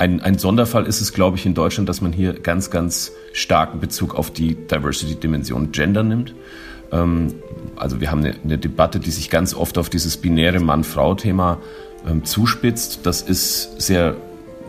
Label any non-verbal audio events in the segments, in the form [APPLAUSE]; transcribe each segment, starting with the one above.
ein, ein Sonderfall ist es, glaube ich, in Deutschland, dass man hier ganz, ganz starken Bezug auf die Diversity-Dimension Gender nimmt. Ähm, also wir haben eine, eine, Debatte, die sich ganz oft auf dieses binäre Mann-Frau-Thema ähm, zuspitzt. Das ist sehr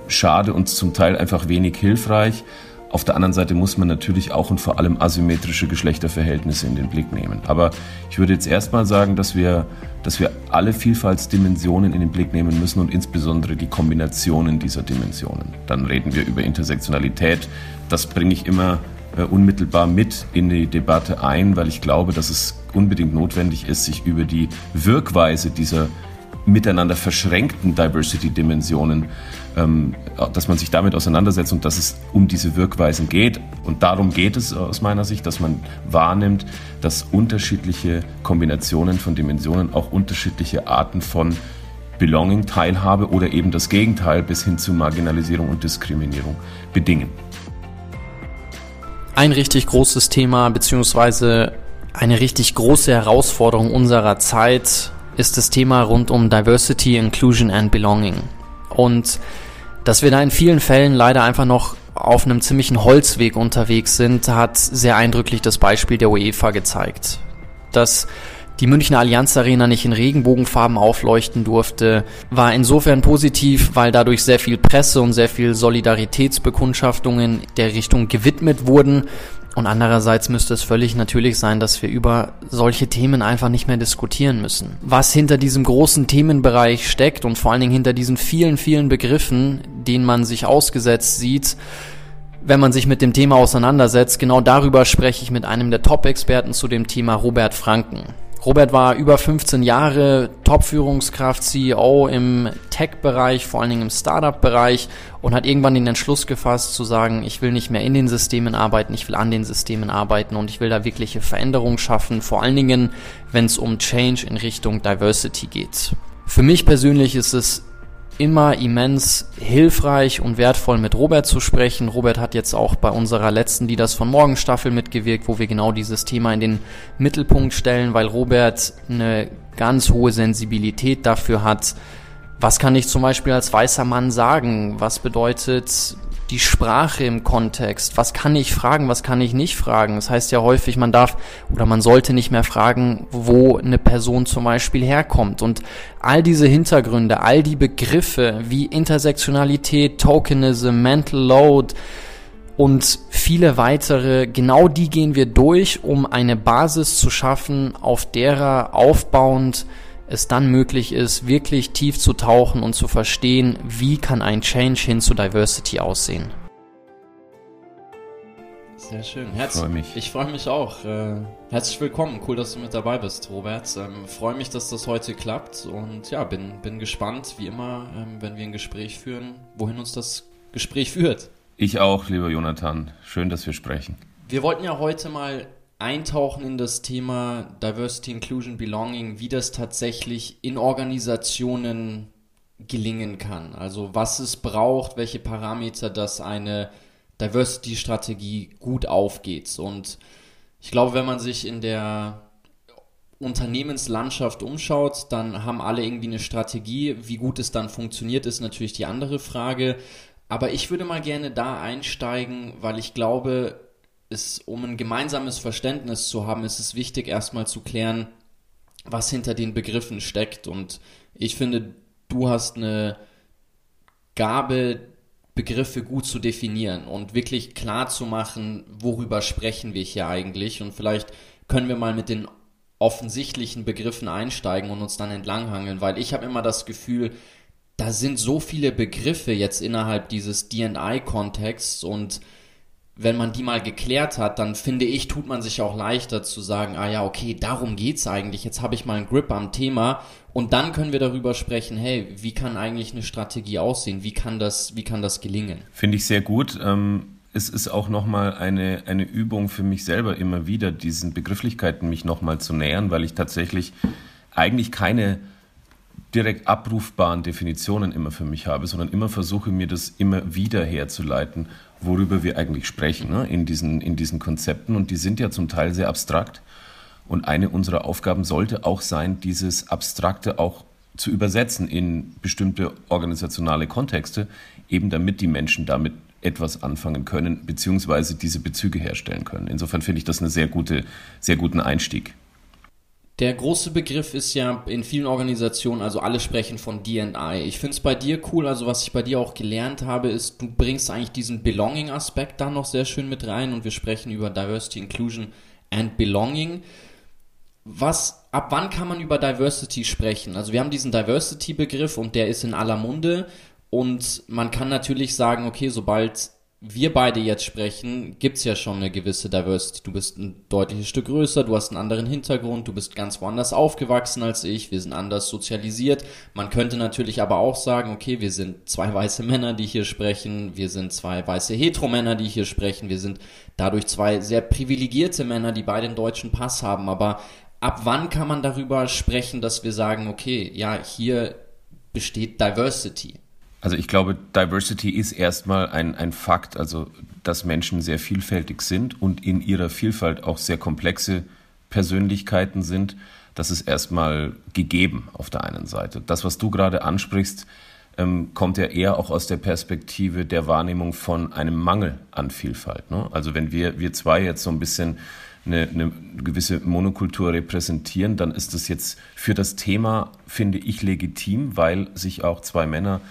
schade und zum Teil einfach wenig hilfreich. Auf der anderen Seite muss man natürlich auch und vor allem asymmetrische Geschlechterverhältnisse in den Blick nehmen. Aber ich würde jetzt erstmal sagen, dass wir, dass wir alle Vielfaltsdimensionen in den Blick nehmen müssen und insbesondere die Kombinationen dieser Dimensionen. Dann reden wir über Intersektionalität. Das bringe ich immer äh, unmittelbar mit in die Debatte ein, weil ich glaube, dass es unbedingt notwendig ist, sich über die Wirkweise dieser miteinander verschränkten Diversity-Dimensionen, ähm, dass man sich damit auseinandersetzt und dass es um diese Wirkweisen geht. Und darum geht es aus meiner Sicht, dass man wahrnimmt, dass unterschiedliche Kombinationen von Dimensionen auch unterschiedliche Arten von Belonging, Teilhabe oder eben das Gegenteil bis hin zu Marginalisierung und Diskriminierung bedingen. Ein richtig großes Thema beziehungsweise eine richtig große Herausforderung unserer Zeit ist das Thema rund um Diversity, Inclusion and Belonging. Und dass wir da in vielen Fällen leider einfach noch auf einem ziemlichen Holzweg unterwegs sind, hat sehr eindrücklich das Beispiel der UEFA gezeigt. Dass die Münchner Allianz Arena nicht in Regenbogenfarben aufleuchten durfte, war insofern positiv, weil dadurch sehr viel Presse und sehr viel Solidaritätsbekundschaftungen der Richtung gewidmet wurden und andererseits müsste es völlig natürlich sein, dass wir über solche Themen einfach nicht mehr diskutieren müssen. Was hinter diesem großen Themenbereich steckt und vor allen Dingen hinter diesen vielen, vielen Begriffen, denen man sich ausgesetzt sieht, wenn man sich mit dem Thema auseinandersetzt, genau darüber spreche ich mit einem der Top-Experten zu dem Thema Robert Franken. Robert war über 15 Jahre Top-Führungskraft, CEO im Tech-Bereich, vor allen Dingen im Startup-Bereich und hat irgendwann den Entschluss gefasst zu sagen, ich will nicht mehr in den Systemen arbeiten, ich will an den Systemen arbeiten und ich will da wirkliche Veränderungen schaffen, vor allen Dingen, wenn es um Change in Richtung Diversity geht. Für mich persönlich ist es immer immens hilfreich und wertvoll mit Robert zu sprechen. Robert hat jetzt auch bei unserer letzten Leaders von Morgen Staffel mitgewirkt, wo wir genau dieses Thema in den Mittelpunkt stellen, weil Robert eine ganz hohe Sensibilität dafür hat, was kann ich zum Beispiel als weißer Mann sagen? Was bedeutet die Sprache im Kontext. Was kann ich fragen, was kann ich nicht fragen? Das heißt ja häufig, man darf oder man sollte nicht mehr fragen, wo eine Person zum Beispiel herkommt. Und all diese Hintergründe, all die Begriffe wie Intersektionalität, Tokenism, Mental Load, und viele weitere, genau die gehen wir durch, um eine Basis zu schaffen, auf derer aufbauend es dann möglich ist, wirklich tief zu tauchen und zu verstehen, wie kann ein Change hin zu Diversity aussehen. Sehr schön. Herz freu mich. Ich freue mich auch. Äh, herzlich willkommen. Cool, dass du mit dabei bist, Robert. Ähm, freue mich, dass das heute klappt und ja, bin, bin gespannt, wie immer, ähm, wenn wir ein Gespräch führen, wohin uns das Gespräch führt. Ich auch, lieber Jonathan. Schön, dass wir sprechen. Wir wollten ja heute mal eintauchen in das Thema Diversity, Inclusion, Belonging, wie das tatsächlich in Organisationen gelingen kann. Also was es braucht, welche Parameter, dass eine Diversity-Strategie gut aufgeht. Und ich glaube, wenn man sich in der Unternehmenslandschaft umschaut, dann haben alle irgendwie eine Strategie. Wie gut es dann funktioniert, ist natürlich die andere Frage. Aber ich würde mal gerne da einsteigen, weil ich glaube, ist, um ein gemeinsames Verständnis zu haben, ist es wichtig, erstmal zu klären, was hinter den Begriffen steckt. Und ich finde, du hast eine Gabe, Begriffe gut zu definieren und wirklich klar zu machen, worüber sprechen wir hier eigentlich. Und vielleicht können wir mal mit den offensichtlichen Begriffen einsteigen und uns dann entlanghangeln, weil ich habe immer das Gefühl, da sind so viele Begriffe jetzt innerhalb dieses DI-Kontexts und wenn man die mal geklärt hat, dann finde ich, tut man sich auch leichter zu sagen, ah ja, okay, darum geht's eigentlich. Jetzt habe ich mal einen Grip am Thema und dann können wir darüber sprechen, hey, wie kann eigentlich eine Strategie aussehen? Wie kann das, wie kann das gelingen? Finde ich sehr gut. Ähm, es ist auch nochmal eine, eine Übung für mich selber immer wieder, diesen Begrifflichkeiten mich nochmal zu nähern, weil ich tatsächlich eigentlich keine direkt abrufbaren Definitionen immer für mich habe, sondern immer versuche, mir das immer wieder herzuleiten worüber wir eigentlich sprechen ne, in, diesen, in diesen Konzepten. Und die sind ja zum Teil sehr abstrakt. Und eine unserer Aufgaben sollte auch sein, dieses Abstrakte auch zu übersetzen in bestimmte organisationale Kontexte, eben damit die Menschen damit etwas anfangen können, beziehungsweise diese Bezüge herstellen können. Insofern finde ich das einen sehr, gute, sehr guten Einstieg. Der große Begriff ist ja in vielen Organisationen, also alle sprechen von DI. Ich finde es bei dir cool, also was ich bei dir auch gelernt habe, ist, du bringst eigentlich diesen Belonging-Aspekt da noch sehr schön mit rein und wir sprechen über Diversity, Inclusion and Belonging. Was, ab wann kann man über Diversity sprechen? Also wir haben diesen Diversity-Begriff und der ist in aller Munde und man kann natürlich sagen, okay, sobald wir beide jetzt sprechen, gibt's ja schon eine gewisse Diversity. Du bist ein deutliches Stück größer, du hast einen anderen Hintergrund, du bist ganz woanders aufgewachsen als ich, wir sind anders sozialisiert. Man könnte natürlich aber auch sagen, okay, wir sind zwei weiße Männer, die hier sprechen, wir sind zwei weiße Heteromänner, die hier sprechen, wir sind dadurch zwei sehr privilegierte Männer, die beide einen deutschen Pass haben. Aber ab wann kann man darüber sprechen, dass wir sagen, okay, ja, hier besteht Diversity? Also ich glaube, Diversity ist erstmal ein, ein Fakt, also dass Menschen sehr vielfältig sind und in ihrer Vielfalt auch sehr komplexe Persönlichkeiten sind. Das ist erstmal gegeben auf der einen Seite. Das, was du gerade ansprichst, ähm, kommt ja eher auch aus der Perspektive der Wahrnehmung von einem Mangel an Vielfalt. Ne? Also wenn wir, wir zwei jetzt so ein bisschen eine, eine gewisse Monokultur repräsentieren, dann ist das jetzt für das Thema, finde ich, legitim, weil sich auch zwei Männer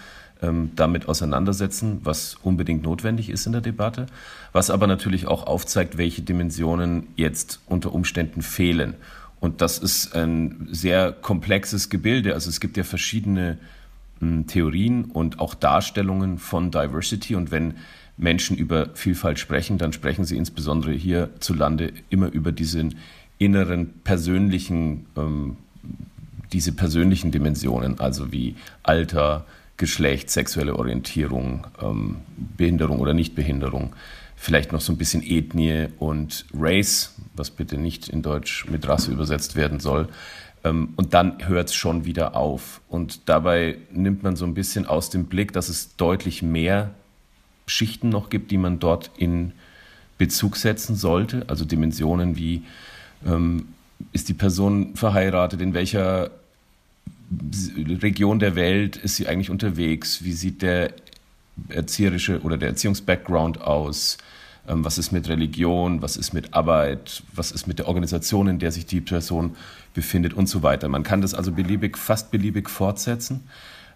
ähm, damit auseinandersetzen, was unbedingt notwendig ist in der Debatte, was aber natürlich auch aufzeigt, welche Dimensionen jetzt unter Umständen fehlen. Und das ist ein sehr komplexes Gebilde. Also es gibt ja verschiedene hm, Theorien und auch Darstellungen von Diversity. Und wenn Menschen über Vielfalt sprechen, dann sprechen sie insbesondere hierzulande immer über diesen inneren persönlichen, ähm, diese persönlichen Dimensionen, also wie Alter, Geschlecht, sexuelle Orientierung, ähm, Behinderung oder Nichtbehinderung, vielleicht noch so ein bisschen Ethnie und Race, was bitte nicht in Deutsch mit Rasse übersetzt werden soll. Ähm, und dann hört es schon wieder auf. Und dabei nimmt man so ein bisschen aus dem Blick, dass es deutlich mehr Schichten noch gibt, die man dort in Bezug setzen sollte. Also Dimensionen wie, ähm, ist die Person verheiratet, in welcher Region der Welt ist sie eigentlich unterwegs? Wie sieht der erzieherische oder der Erziehungsbackground aus? Ähm, was ist mit Religion? Was ist mit Arbeit? Was ist mit der Organisation, in der sich die Person befindet und so weiter? Man kann das also beliebig, fast beliebig fortsetzen.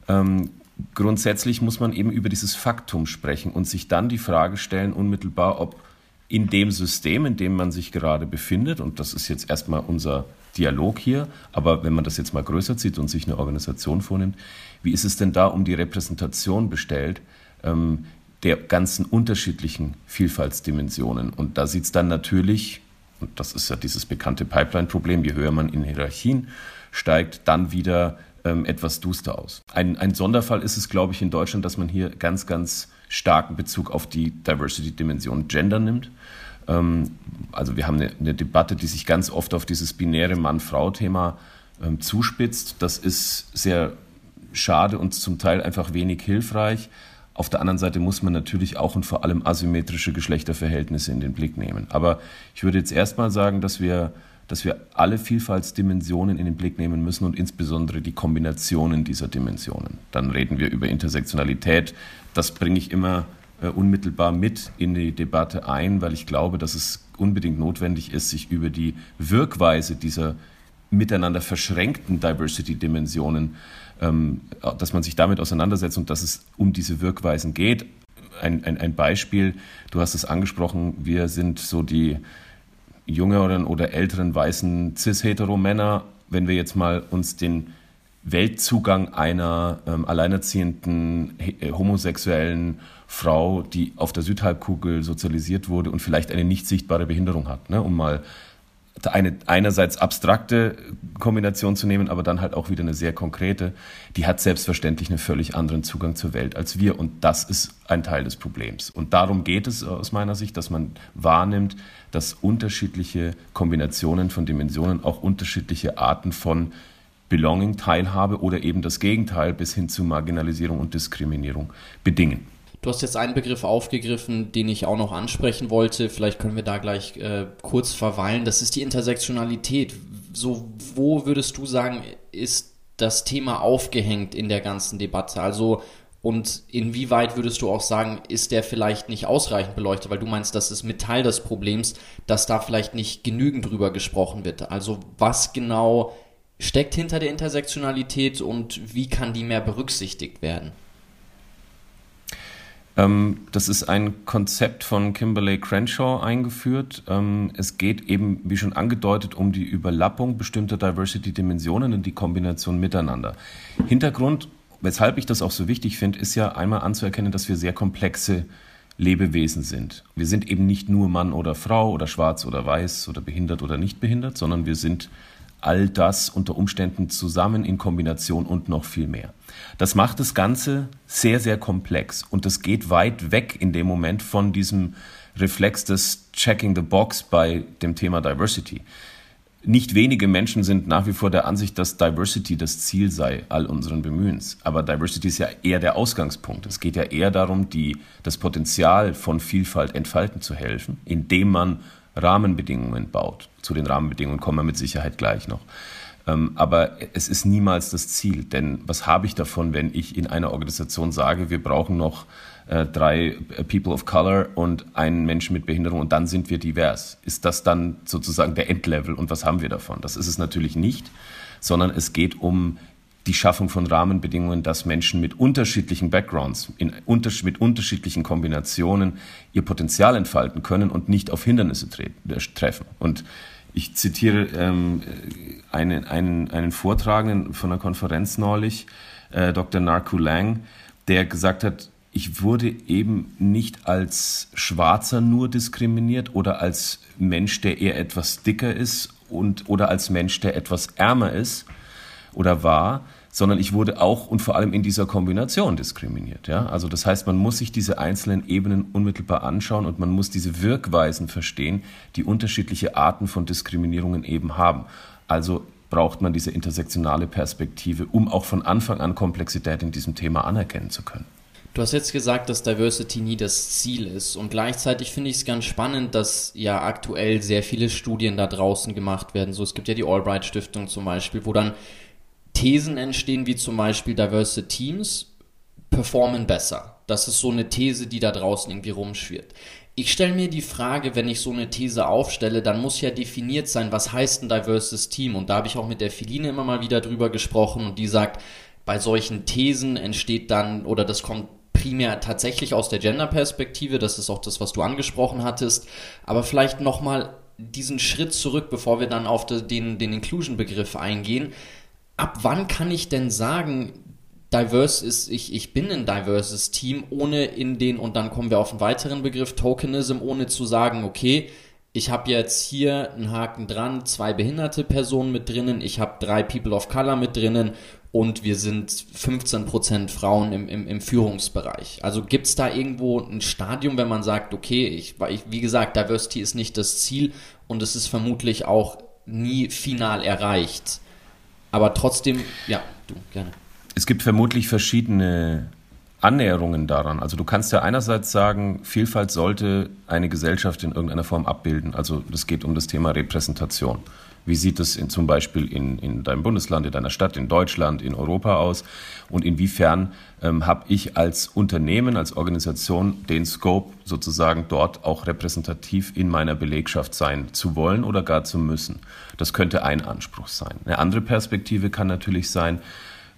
Ähm, grundsätzlich muss man eben über dieses Faktum sprechen und sich dann die Frage stellen, unmittelbar, ob in dem System, in dem man sich gerade befindet, und das ist jetzt erstmal unser Dialog hier, aber wenn man das jetzt mal größer zieht und sich eine Organisation vornimmt, wie ist es denn da um die Repräsentation bestellt ähm, der ganzen unterschiedlichen Vielfaltsdimensionen? Und da sieht es dann natürlich, und das ist ja dieses bekannte Pipeline-Problem, je höher man in Hierarchien steigt, dann wieder ähm, etwas duster aus. Ein, ein Sonderfall ist es, glaube ich, in Deutschland, dass man hier ganz, ganz starken Bezug auf die Diversity-Dimension Gender nimmt. Ähm, also wir haben eine, eine, Debatte, die sich ganz oft auf dieses binäre Mann-Frau-Thema ähm, zuspitzt. Das ist sehr schade und zum Teil einfach wenig hilfreich. Auf der anderen Seite muss man natürlich auch und vor allem asymmetrische Geschlechterverhältnisse in den Blick nehmen. Aber ich würde jetzt erstmal sagen, dass wir, dass wir alle Vielfaltsdimensionen in den Blick nehmen müssen und insbesondere die Kombinationen dieser Dimensionen. Dann reden wir über Intersektionalität. Das bringe ich immer unmittelbar mit in die Debatte ein, weil ich glaube, dass es unbedingt notwendig ist, sich über die Wirkweise dieser miteinander verschränkten Diversity-Dimensionen, ähm, dass man sich damit auseinandersetzt und dass es um diese Wirkweisen geht. Ein, ein, ein Beispiel, du hast es angesprochen, wir sind so die jüngeren oder älteren weißen cis-hetero-Männer. Wenn wir jetzt mal uns den Weltzugang einer ähm, alleinerziehenden äh, homosexuellen Frau, die auf der Südhalbkugel sozialisiert wurde und vielleicht eine nicht sichtbare Behinderung hat, ne? um mal eine einerseits abstrakte Kombination zu nehmen, aber dann halt auch wieder eine sehr konkrete, die hat selbstverständlich einen völlig anderen Zugang zur Welt als wir und das ist ein Teil des Problems. Und darum geht es aus meiner Sicht, dass man wahrnimmt, dass unterschiedliche Kombinationen von Dimensionen auch unterschiedliche Arten von Belonging, Teilhabe oder eben das Gegenteil bis hin zu Marginalisierung und Diskriminierung bedingen. Du hast jetzt einen Begriff aufgegriffen, den ich auch noch ansprechen wollte. Vielleicht können wir da gleich äh, kurz verweilen. Das ist die Intersektionalität. So, wo würdest du sagen, ist das Thema aufgehängt in der ganzen Debatte? Also und inwieweit würdest du auch sagen, ist der vielleicht nicht ausreichend beleuchtet? Weil du meinst, das ist mit Teil des Problems, dass da vielleicht nicht genügend drüber gesprochen wird. Also was genau steckt hinter der Intersektionalität und wie kann die mehr berücksichtigt werden? Ähm, das ist ein Konzept von Kimberley Crenshaw eingeführt. Ähm, es geht eben, wie schon angedeutet, um die Überlappung bestimmter Diversity-Dimensionen und die Kombination miteinander. Hintergrund weshalb ich das auch so wichtig finde, ist ja einmal anzuerkennen, dass wir sehr komplexe Lebewesen sind. Wir sind eben nicht nur Mann oder Frau oder schwarz oder weiß oder behindert oder nicht behindert, sondern wir sind all das unter Umständen zusammen in Kombination und noch viel mehr. Das macht das Ganze sehr, sehr komplex und das geht weit weg in dem Moment von diesem Reflex des Checking the Box bei dem Thema Diversity. Nicht wenige Menschen sind nach wie vor der Ansicht, dass Diversity das Ziel sei all unseren Bemühens. Aber Diversity ist ja eher der Ausgangspunkt. Es geht ja eher darum, die, das Potenzial von Vielfalt entfalten zu helfen, indem man Rahmenbedingungen baut. Zu den Rahmenbedingungen kommen wir mit Sicherheit gleich noch. Ähm, aber es ist niemals das Ziel. Denn was habe ich davon, wenn ich in einer Organisation sage, wir brauchen noch äh, drei äh, People of Color und einen Menschen mit Behinderung und dann sind wir divers. Ist das dann sozusagen der Endlevel und was haben wir davon? Das ist es natürlich nicht, sondern es geht um die Schaffung von Rahmenbedingungen, dass Menschen mit unterschiedlichen Backgrounds, in, unter, mit unterschiedlichen Kombinationen ihr Potenzial entfalten können und nicht auf Hindernisse äh, treffen. Und ich zitiere ähm, einen, einen, einen Vortragenden von einer Konferenz neulich, äh, Dr. Narku Lang, der gesagt hat, ich wurde eben nicht als Schwarzer nur diskriminiert oder als Mensch, der eher etwas dicker ist und oder als Mensch, der etwas ärmer ist oder war, sondern ich wurde auch und vor allem in dieser Kombination diskriminiert. Ja? Also das heißt, man muss sich diese einzelnen Ebenen unmittelbar anschauen und man muss diese Wirkweisen verstehen, die unterschiedliche Arten von Diskriminierungen eben haben. Also braucht man diese intersektionale Perspektive, um auch von Anfang an Komplexität in diesem Thema anerkennen zu können. Du hast jetzt gesagt, dass Diversity nie das Ziel ist und gleichzeitig finde ich es ganz spannend, dass ja aktuell sehr viele Studien da draußen gemacht werden. So, es gibt ja die Albright Stiftung zum Beispiel, wo dann Thesen entstehen, wie zum Beispiel Diversity Teams performen besser. Das ist so eine These, die da draußen irgendwie rumschwirrt. Ich stelle mir die Frage, wenn ich so eine These aufstelle, dann muss ja definiert sein, was heißt ein diverses Team? Und da habe ich auch mit der Filine immer mal wieder drüber gesprochen und die sagt, bei solchen Thesen entsteht dann, oder das kommt primär tatsächlich aus der Gender-Perspektive, das ist auch das, was du angesprochen hattest, aber vielleicht nochmal diesen Schritt zurück, bevor wir dann auf den, den Inclusion-Begriff eingehen. Ab wann kann ich denn sagen, diverse ist, ich, ich bin ein diverses Team, ohne in den, und dann kommen wir auf einen weiteren Begriff, Tokenism, ohne zu sagen, okay, ich habe jetzt hier einen Haken dran, zwei behinderte Personen mit drinnen, ich habe drei People of Color mit drinnen und wir sind 15% Frauen im, im, im Führungsbereich. Also gibt es da irgendwo ein Stadium, wenn man sagt, okay, ich, ich, wie gesagt, Diversity ist nicht das Ziel und es ist vermutlich auch nie final erreicht. Aber trotzdem, ja, du, gerne. Es gibt vermutlich verschiedene Annäherungen daran. Also du kannst ja einerseits sagen, Vielfalt sollte eine Gesellschaft in irgendeiner Form abbilden. Also es geht um das Thema Repräsentation. Wie sieht es in, zum Beispiel in, in deinem Bundesland, in deiner Stadt, in Deutschland, in Europa aus? Und inwiefern ähm, habe ich als Unternehmen, als Organisation den Scope sozusagen dort auch repräsentativ in meiner Belegschaft sein zu wollen oder gar zu müssen? Das könnte ein Anspruch sein. Eine andere Perspektive kann natürlich sein,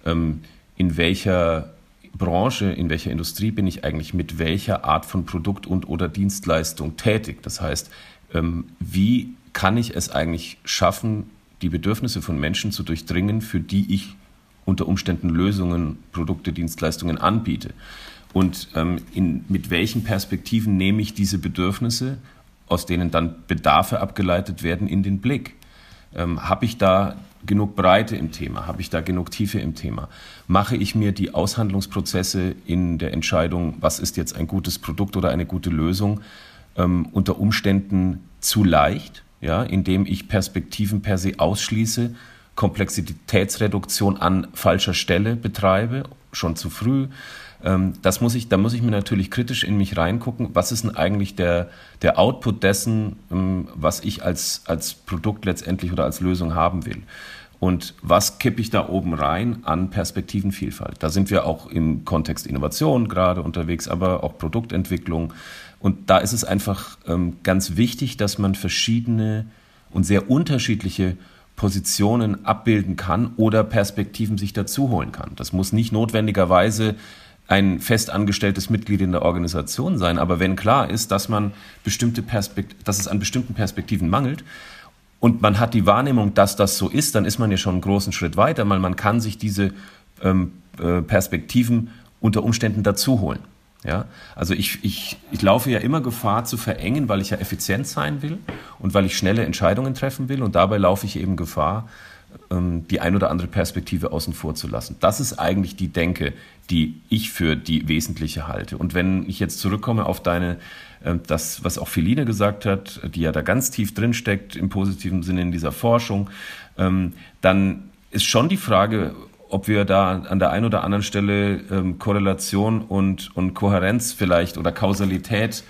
ähm, in welcher Branche, in welcher Industrie bin ich eigentlich mit welcher Art von Produkt und oder Dienstleistung tätig? Das heißt, ähm, wie kann ich es eigentlich schaffen, die Bedürfnisse von Menschen zu durchdringen, für die ich unter Umständen Lösungen, Produkte, Dienstleistungen anbiete. Und ähm, in, mit welchen Perspektiven nehme ich diese Bedürfnisse, aus denen dann Bedarfe abgeleitet werden, in den Blick? Ähm, Habe ich da genug Breite im Thema? Habe ich da genug Tiefe im Thema? Mache ich mir die Aushandlungsprozesse in der Entscheidung, was ist jetzt ein gutes Produkt oder eine gute Lösung, ähm, unter Umständen zu leicht? ja, indem ich Perspektiven per se ausschließe, Komplexitätsreduktion an falscher Stelle betreibe, schon zu früh. Ähm, das muss ich, da muss ich mir natürlich kritisch in mich reingucken. Was ist denn eigentlich der, der Output dessen, ähm, was ich als, als Produkt letztendlich oder als Lösung haben will? Und was kippe ich da oben rein an Perspektivenvielfalt. Da sind wir auch im Kontext Innovation gerade unterwegs, aber auch Produktentwicklung. Und da ist es einfach ähm, ganz wichtig, dass man verschiedene und sehr unterschiedliche Positionen abbilden kann oder Perspektiven sich dazu holen kann. Das muss nicht notwendigerweise ein festangestelltes Mitglied in der Organisation sein, aber wenn klar ist, dass man bestimmte Perspekt dass es an bestimmten Perspektiven mangelt und man hat die Wahrnehmung, dass das so ist, dann ist man ja schon einen großen Schritt weiter, weil man kann sich diese ähm, äh, Perspektiven unter Umständen dazu holen. Ja, also ich, ich, ich laufe ja immer Gefahr zu verengen, weil ich ja effizient sein will und weil ich schnelle Entscheidungen treffen will und dabei laufe ich eben Gefahr, ähm, die ein oder andere Perspektive außen vor zu lassen. Das ist eigentlich die Denke, die ich für die wesentliche halte. Und wenn ich jetzt zurückkomme auf deine, das, was auch Feline gesagt hat, die ja da ganz tief drin steckt, im positiven Sinne in dieser Forschung, ähm, dann ist schon die Frage, ob wir da an der einen oder anderen Stelle Korrelation und, und Kohärenz vielleicht oder Kausalität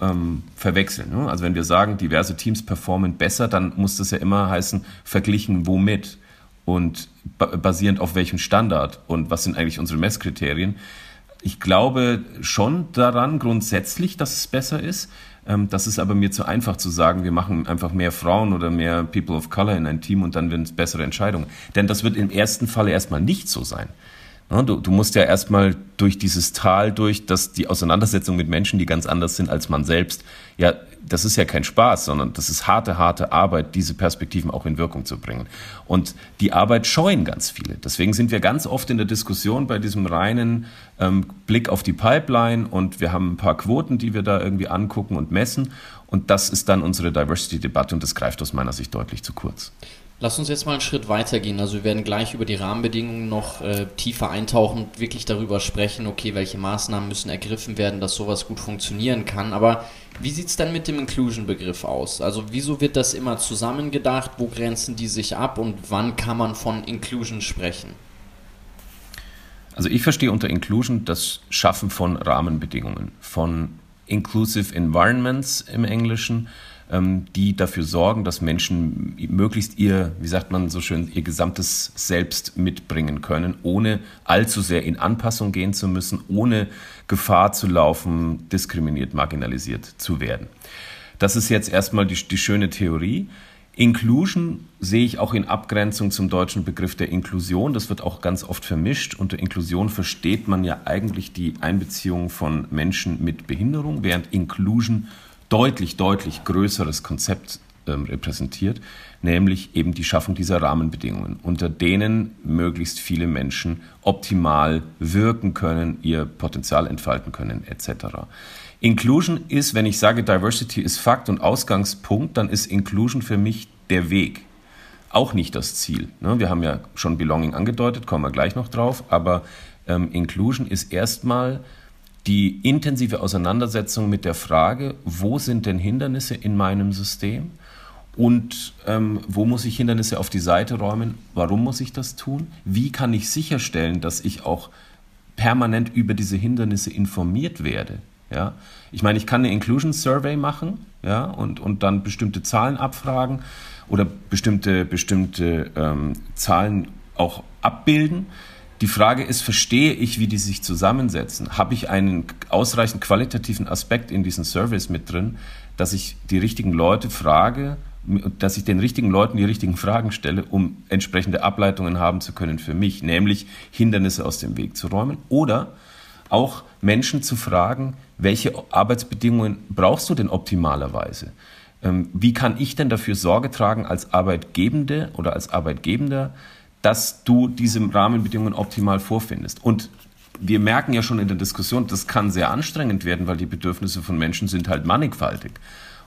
ähm, verwechseln. Ne? Also wenn wir sagen, diverse Teams performen besser, dann muss das ja immer heißen, verglichen womit und basierend auf welchem Standard und was sind eigentlich unsere Messkriterien. Ich glaube schon daran grundsätzlich, dass es besser ist. Ähm, das ist aber mir zu einfach zu sagen, wir machen einfach mehr Frauen oder mehr People of Color in ein Team und dann werden es bessere Entscheidungen. Denn das wird im ersten Falle erstmal nicht so sein. Du, du musst ja erstmal durch dieses Tal durch, dass die Auseinandersetzung mit Menschen, die ganz anders sind als man selbst, ja, das ist ja kein Spaß, sondern das ist harte, harte Arbeit, diese Perspektiven auch in Wirkung zu bringen. Und die Arbeit scheuen ganz viele. Deswegen sind wir ganz oft in der Diskussion bei diesem reinen ähm, Blick auf die Pipeline und wir haben ein paar Quoten, die wir da irgendwie angucken und messen. Und das ist dann unsere Diversity-Debatte und das greift aus meiner Sicht deutlich zu kurz. Lass uns jetzt mal einen Schritt weitergehen. Also wir werden gleich über die Rahmenbedingungen noch äh, tiefer eintauchen, wirklich darüber sprechen, okay, welche Maßnahmen müssen ergriffen werden, dass sowas gut funktionieren kann. Aber wie sieht es dann mit dem Inclusion-Begriff aus? Also wieso wird das immer zusammengedacht? Wo grenzen die sich ab und wann kann man von Inclusion sprechen? Also ich verstehe unter Inclusion das Schaffen von Rahmenbedingungen, von Inclusive Environments im Englischen, die dafür sorgen, dass Menschen möglichst ihr, wie sagt man so schön, ihr gesamtes Selbst mitbringen können, ohne allzu sehr in Anpassung gehen zu müssen, ohne Gefahr zu laufen, diskriminiert, marginalisiert zu werden. Das ist jetzt erstmal die, die schöne Theorie. Inclusion sehe ich auch in Abgrenzung zum deutschen Begriff der Inklusion. Das wird auch ganz oft vermischt. Unter Inklusion versteht man ja eigentlich die Einbeziehung von Menschen mit Behinderung, während Inclusion deutlich, deutlich größeres Konzept ähm, repräsentiert, nämlich eben die Schaffung dieser Rahmenbedingungen, unter denen möglichst viele Menschen optimal wirken können, ihr Potenzial entfalten können, etc. Inclusion ist, wenn ich sage, Diversity ist Fakt und Ausgangspunkt, dann ist Inclusion für mich der Weg. Auch nicht das Ziel. Ne? Wir haben ja schon Belonging angedeutet, kommen wir gleich noch drauf, aber ähm, Inclusion ist erstmal die intensive Auseinandersetzung mit der Frage, wo sind denn Hindernisse in meinem System und ähm, wo muss ich Hindernisse auf die Seite räumen, warum muss ich das tun, wie kann ich sicherstellen, dass ich auch permanent über diese Hindernisse informiert werde. Ja? Ich meine, ich kann eine Inclusion Survey machen ja, und, und dann bestimmte Zahlen abfragen oder bestimmte, bestimmte ähm, Zahlen auch abbilden. Die Frage ist, verstehe ich, wie die sich zusammensetzen? Habe ich einen ausreichend qualitativen Aspekt in diesen Surveys mit drin, dass ich die richtigen Leute frage, dass ich den richtigen Leuten die richtigen Fragen stelle, um entsprechende Ableitungen haben zu können für mich, nämlich Hindernisse aus dem Weg zu räumen oder auch Menschen zu fragen, welche Arbeitsbedingungen brauchst du denn optimalerweise? Ähm, wie kann ich denn dafür Sorge tragen als Arbeitgebende oder als Arbeitgebender, dass du diese Rahmenbedingungen optimal vorfindest. Und wir merken ja schon in der Diskussion, das kann sehr anstrengend werden, weil die Bedürfnisse von Menschen sind halt mannigfaltig.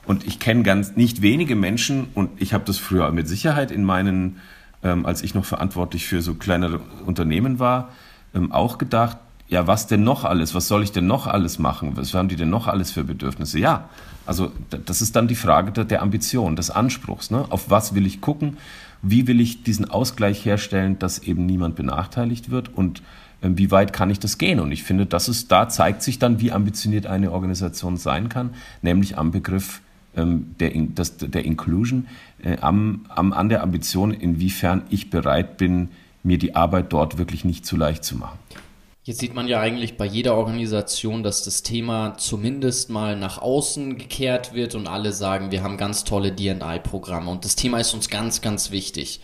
Und ich kenne ganz nicht wenige Menschen, und ich habe das früher mit Sicherheit in meinen, ähm, als ich noch verantwortlich für so kleinere Unternehmen war, ähm, auch gedacht, ja, was denn noch alles? Was soll ich denn noch alles machen? Was haben die denn noch alles für Bedürfnisse? Ja, also das ist dann die Frage der, der Ambition, des Anspruchs. Ne? Auf was will ich gucken? Wie will ich diesen Ausgleich herstellen, dass eben niemand benachteiligt wird und äh, wie weit kann ich das gehen? Und ich finde, das ist, da zeigt sich dann, wie ambitioniert eine Organisation sein kann, nämlich am Begriff ähm, der, das, der Inclusion äh, am, am, an der Ambition, inwiefern ich bereit bin, mir die Arbeit dort wirklich nicht zu leicht zu machen. Jetzt sieht man ja eigentlich bei jeder Organisation, dass das Thema zumindest mal nach außen gekehrt wird und alle sagen, wir haben ganz tolle DI-Programme und das Thema ist uns ganz, ganz wichtig.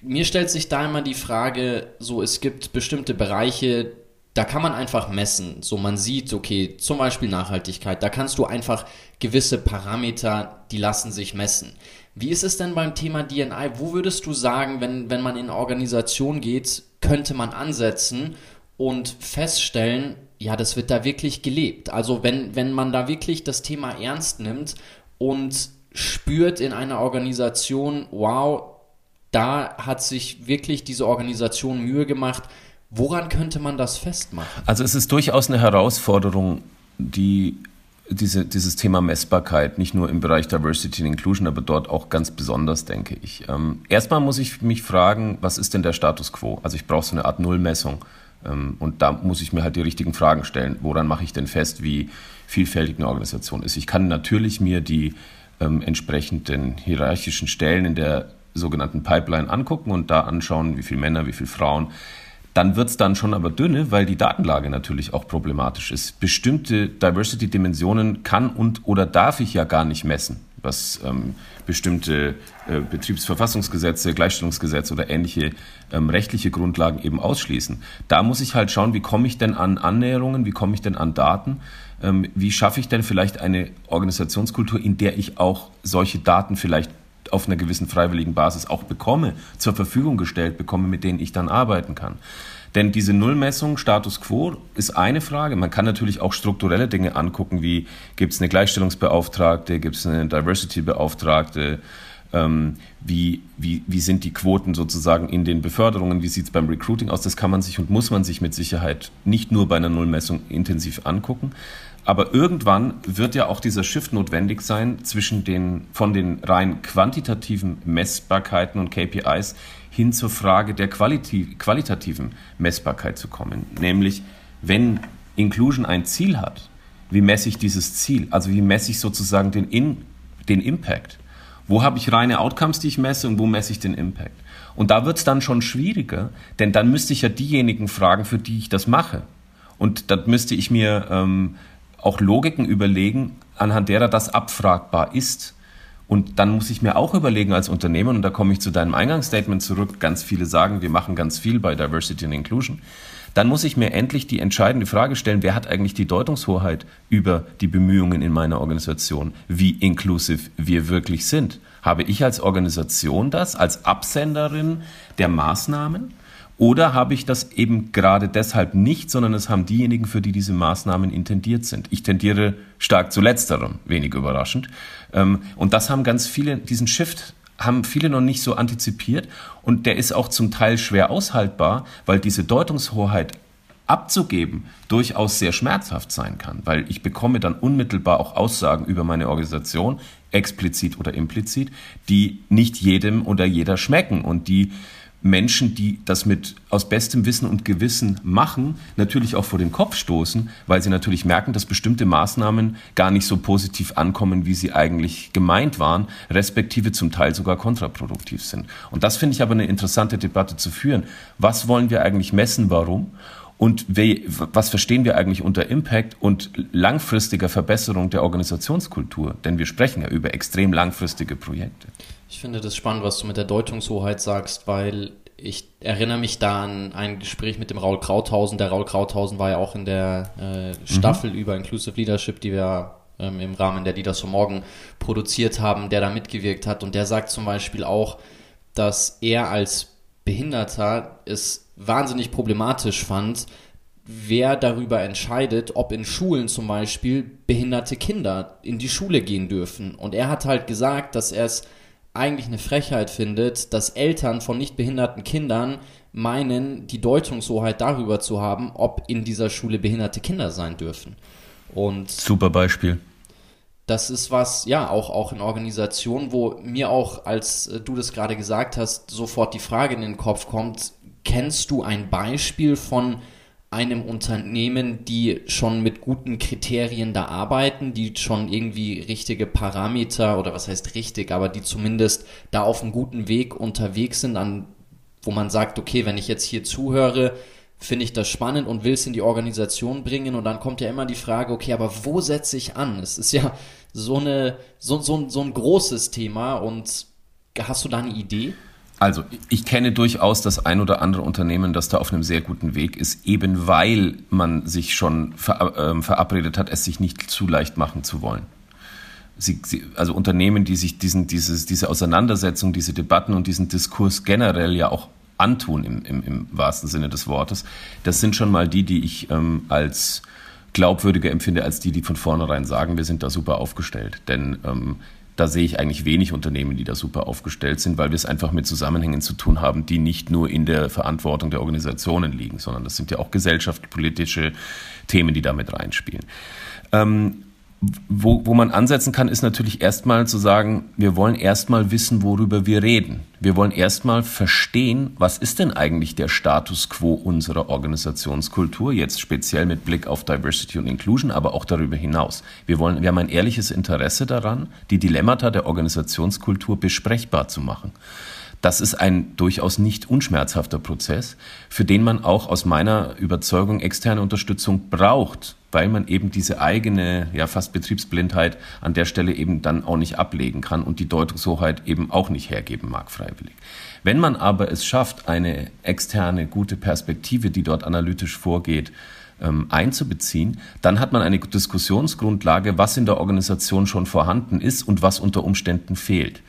Mir stellt sich da immer die Frage, so es gibt bestimmte Bereiche, da kann man einfach messen. So man sieht, okay, zum Beispiel Nachhaltigkeit, da kannst du einfach gewisse Parameter, die lassen sich messen. Wie ist es denn beim Thema DNI? Wo würdest du sagen, wenn, wenn man in Organisation geht, könnte man ansetzen und feststellen, ja, das wird da wirklich gelebt. Also wenn, wenn man da wirklich das Thema ernst nimmt und spürt in einer Organisation, wow, da hat sich wirklich diese Organisation Mühe gemacht, woran könnte man das festmachen? Also es ist durchaus eine Herausforderung, die diese, dieses Thema Messbarkeit, nicht nur im Bereich Diversity and Inclusion, aber dort auch ganz besonders, denke ich. Ähm, erstmal muss ich mich fragen, was ist denn der Status quo? Also ich brauche so eine Art Nullmessung. Ähm, und da muss ich mir halt die richtigen Fragen stellen. Woran mache ich denn fest, wie vielfältig eine Organisation ist? Ich kann natürlich mir die ähm, entsprechenden hierarchischen Stellen in der sogenannten Pipeline angucken und da anschauen, wie viele Männer, wie viele Frauen dann wird es dann schon aber dünne, weil die Datenlage natürlich auch problematisch ist. Bestimmte Diversity-Dimensionen kann und oder darf ich ja gar nicht messen, was ähm, bestimmte äh, Betriebsverfassungsgesetze, Gleichstellungsgesetze oder ähnliche ähm, rechtliche Grundlagen eben ausschließen. Da muss ich halt schauen, wie komme ich denn an Annäherungen, wie komme ich denn an Daten, ähm, wie schaffe ich denn vielleicht eine Organisationskultur, in der ich auch solche Daten vielleicht auf einer gewissen freiwilligen Basis auch bekomme, zur Verfügung gestellt bekomme, mit denen ich dann arbeiten kann. Denn diese Nullmessung, Status quo, ist eine Frage. Man kann natürlich auch strukturelle Dinge angucken, wie gibt es eine Gleichstellungsbeauftragte, gibt es eine Diversity-Beauftragte, ähm, wie, wie, wie sind die Quoten sozusagen in den Beförderungen, wie sieht es beim Recruiting aus. Das kann man sich und muss man sich mit Sicherheit nicht nur bei einer Nullmessung intensiv angucken. Aber irgendwann wird ja auch dieser Shift notwendig sein zwischen den, von den rein quantitativen Messbarkeiten und KPIs hin zur Frage der qualitativ, qualitativen Messbarkeit zu kommen. Nämlich, wenn Inclusion ein Ziel hat, wie messe ich dieses Ziel? Also wie messe ich sozusagen den, In, den Impact? Wo habe ich reine Outcomes, die ich messe und wo messe ich den Impact? Und da wird es dann schon schwieriger, denn dann müsste ich ja diejenigen fragen, für die ich das mache. Und dann müsste ich mir ähm, auch Logiken überlegen, anhand derer das abfragbar ist. Und dann muss ich mir auch überlegen als Unternehmer, und da komme ich zu deinem Eingangsstatement zurück, ganz viele sagen, wir machen ganz viel bei Diversity and Inclusion. Dann muss ich mir endlich die entscheidende Frage stellen, wer hat eigentlich die Deutungshoheit über die Bemühungen in meiner Organisation, wie inclusive wir wirklich sind. Habe ich als Organisation das, als Absenderin der Maßnahmen? Oder habe ich das eben gerade deshalb nicht, sondern es haben diejenigen, für die diese Maßnahmen intendiert sind. Ich tendiere stark zu letzterem, wenig überraschend. Ähm, und das haben ganz viele, diesen Shift haben viele noch nicht so antizipiert und der ist auch zum Teil schwer aushaltbar, weil diese Deutungshoheit abzugeben durchaus sehr schmerzhaft sein kann, weil ich bekomme dann unmittelbar auch Aussagen über meine Organisation, explizit oder implizit, die nicht jedem oder jeder schmecken und die Menschen, die das mit aus bestem Wissen und Gewissen machen, natürlich auch vor den Kopf stoßen, weil sie natürlich merken, dass bestimmte Maßnahmen gar nicht so positiv ankommen, wie sie eigentlich gemeint waren, respektive zum Teil sogar kontraproduktiv sind. Und das finde ich aber eine interessante Debatte zu führen. Was wollen wir eigentlich messen, warum? Und was verstehen wir eigentlich unter Impact und langfristiger Verbesserung der Organisationskultur? Denn wir sprechen ja über extrem langfristige Projekte. Ich finde das spannend, was du mit der Deutungshoheit sagst, weil ich erinnere mich da an ein Gespräch mit dem Raul Krauthausen. Der Raul Krauthausen war ja auch in der äh, Staffel mhm. über Inclusive Leadership, die wir ähm, im Rahmen der Leaders for Morgen produziert haben, der da mitgewirkt hat. Und der sagt zum Beispiel auch, dass er als Behinderter es wahnsinnig problematisch fand, wer darüber entscheidet, ob in Schulen zum Beispiel behinderte Kinder in die Schule gehen dürfen. Und er hat halt gesagt, dass er es eigentlich eine Frechheit findet, dass Eltern von nicht behinderten Kindern meinen, die Deutungshoheit darüber zu haben, ob in dieser Schule behinderte Kinder sein dürfen. Und super Beispiel. Das ist was, ja, auch, auch in Organisationen, wo mir auch, als äh, du das gerade gesagt hast, sofort die Frage in den Kopf kommt, kennst du ein Beispiel von einem Unternehmen, die schon mit guten Kriterien da arbeiten, die schon irgendwie richtige Parameter oder was heißt richtig, aber die zumindest da auf einem guten Weg unterwegs sind, an wo man sagt, okay, wenn ich jetzt hier zuhöre, finde ich das spannend und will es in die Organisation bringen und dann kommt ja immer die Frage, okay, aber wo setze ich an? Es ist ja so eine so, so, so ein großes Thema und hast du da eine Idee? Also, ich kenne durchaus das ein oder andere Unternehmen, das da auf einem sehr guten Weg ist, eben weil man sich schon ver, äh, verabredet hat, es sich nicht zu leicht machen zu wollen. Sie, sie, also Unternehmen, die sich diesen, dieses, diese Auseinandersetzung, diese Debatten und diesen Diskurs generell ja auch antun im, im, im wahrsten Sinne des Wortes, das sind schon mal die, die ich ähm, als glaubwürdiger empfinde als die, die von vornherein sagen, wir sind da super aufgestellt. Denn ähm, da sehe ich eigentlich wenig Unternehmen, die da super aufgestellt sind, weil wir es einfach mit Zusammenhängen zu tun haben, die nicht nur in der Verantwortung der Organisationen liegen, sondern das sind ja auch gesellschaftspolitische Themen, die damit reinspielen. Ähm, wo, wo man ansetzen kann, ist natürlich erstmal zu sagen, wir wollen erstmal wissen, worüber wir reden. Wir wollen erstmal verstehen, was ist denn eigentlich der Status quo unserer Organisationskultur, jetzt speziell mit Blick auf Diversity und Inclusion, aber auch darüber hinaus. Wir wollen, wir haben ein ehrliches Interesse daran, die Dilemmata der Organisationskultur besprechbar zu machen. Das ist ein durchaus nicht unschmerzhafter Prozess, für den man auch aus meiner Überzeugung externe Unterstützung braucht, weil man eben diese eigene, ja fast Betriebsblindheit an der Stelle eben dann auch nicht ablegen kann und die Deutungshoheit eben auch nicht hergeben mag freiwillig. Wenn man aber es schafft, eine externe gute Perspektive, die dort analytisch vorgeht, ähm, einzubeziehen, dann hat man eine Diskussionsgrundlage, was in der Organisation schon vorhanden ist und was unter Umständen fehlt.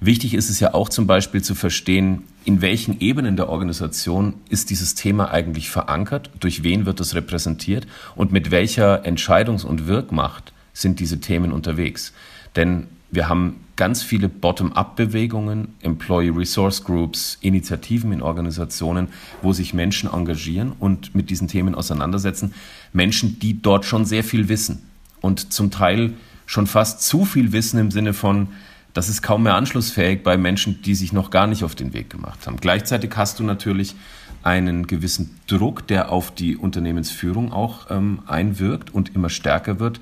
Wichtig ist es ja auch zum Beispiel zu verstehen, in welchen Ebenen der Organisation ist dieses Thema eigentlich verankert, durch wen wird es repräsentiert und mit welcher Entscheidungs- und Wirkmacht sind diese Themen unterwegs. Denn wir haben ganz viele Bottom-up-Bewegungen, Employee Resource Groups, Initiativen in Organisationen, wo sich Menschen engagieren und mit diesen Themen auseinandersetzen. Menschen, die dort schon sehr viel wissen und zum Teil schon fast zu viel wissen im Sinne von, das ist kaum mehr anschlussfähig bei Menschen, die sich noch gar nicht auf den Weg gemacht haben. Gleichzeitig hast du natürlich einen gewissen Druck, der auf die Unternehmensführung auch ähm, einwirkt und immer stärker wird,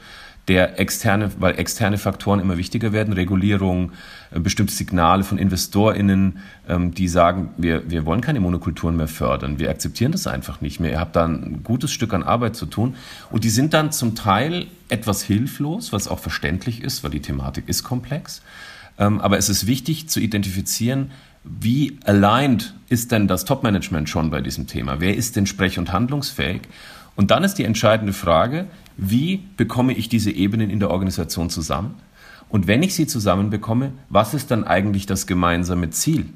der externe, weil externe Faktoren immer wichtiger werden, Regulierung, äh, bestimmte Signale von InvestorInnen, ähm, die sagen, wir, wir wollen keine Monokulturen mehr fördern, wir akzeptieren das einfach nicht mehr, ihr habt da ein gutes Stück an Arbeit zu tun und die sind dann zum Teil etwas hilflos, was auch verständlich ist, weil die Thematik ist komplex. Ähm, aber es ist wichtig zu identifizieren, wie aligned ist denn das Top-Management schon bei diesem Thema? Wer ist denn sprech- und handlungsfähig? Und dann ist die entscheidende Frage, wie bekomme ich diese Ebenen in der Organisation zusammen? Und wenn ich sie zusammenbekomme, was ist dann eigentlich das gemeinsame Ziel?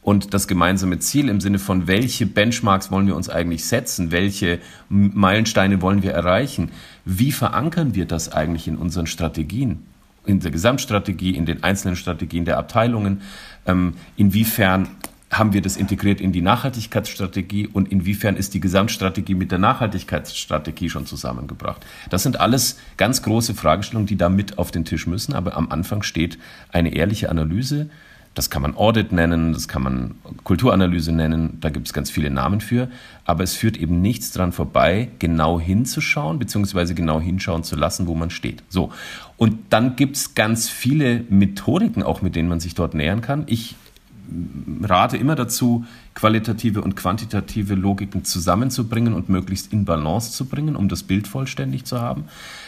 Und das gemeinsame Ziel im Sinne von, welche Benchmarks wollen wir uns eigentlich setzen? Welche Meilensteine wollen wir erreichen? Wie verankern wir das eigentlich in unseren Strategien? In der Gesamtstrategie, in den einzelnen Strategien der Abteilungen, ähm, inwiefern haben wir das integriert in die Nachhaltigkeitsstrategie und inwiefern ist die Gesamtstrategie mit der Nachhaltigkeitsstrategie schon zusammengebracht? Das sind alles ganz große Fragestellungen, die da mit auf den Tisch müssen, aber am Anfang steht eine ehrliche Analyse das kann man Audit nennen, das kann man Kulturanalyse nennen, da gibt es ganz viele Namen für. Aber es führt eben nichts dran vorbei, genau hinzuschauen, beziehungsweise genau hinschauen zu lassen, wo man steht. So. Und dann gibt es ganz viele Methodiken auch, mit denen man sich dort nähern kann. Ich rate immer dazu, qualitative und quantitative Logiken zusammenzubringen und möglichst in Balance zu bringen, um das Bild vollständig zu haben.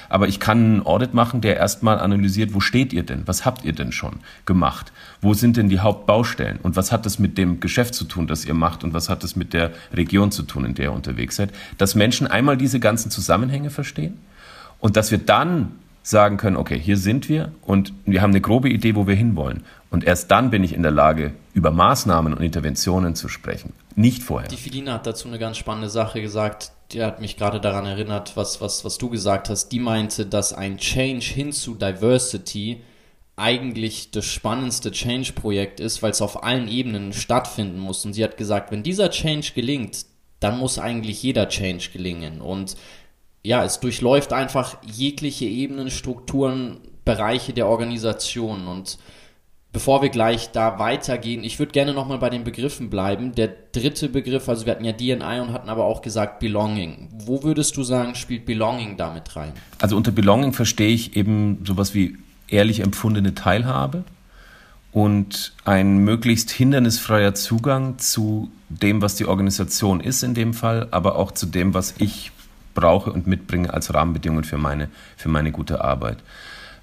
Aber ich kann einen Audit machen, der erstmal analysiert, wo steht ihr denn? Was habt ihr denn schon gemacht? Wo sind denn die Hauptbaustellen? Und was hat das mit dem Geschäft zu tun, das ihr macht? Und was hat das mit der Region zu tun, in der ihr unterwegs seid? Dass Menschen einmal diese ganzen Zusammenhänge verstehen und dass wir dann sagen können, okay, hier sind wir und wir haben eine grobe Idee, wo wir hinwollen. Und erst dann bin ich in der Lage, über Maßnahmen und Interventionen zu sprechen. Nicht vorher. Die Filina hat dazu eine ganz spannende Sache gesagt die hat mich gerade daran erinnert, was, was, was du gesagt hast. Die meinte, dass ein Change hin zu Diversity eigentlich das spannendste Change-Projekt ist, weil es auf allen Ebenen stattfinden muss. Und sie hat gesagt, wenn dieser Change gelingt, dann muss eigentlich jeder Change gelingen. Und ja, es durchläuft einfach jegliche Ebenen, Strukturen, Bereiche der Organisation. Und Bevor wir gleich da weitergehen, ich würde gerne nochmal bei den Begriffen bleiben. Der dritte Begriff, also wir hatten ja DNI und hatten aber auch gesagt Belonging. Wo würdest du sagen, spielt Belonging damit rein? Also unter Belonging verstehe ich eben sowas wie ehrlich empfundene Teilhabe und ein möglichst hindernisfreier Zugang zu dem, was die Organisation ist in dem Fall, aber auch zu dem, was ich brauche und mitbringe als Rahmenbedingungen für meine, für meine gute Arbeit.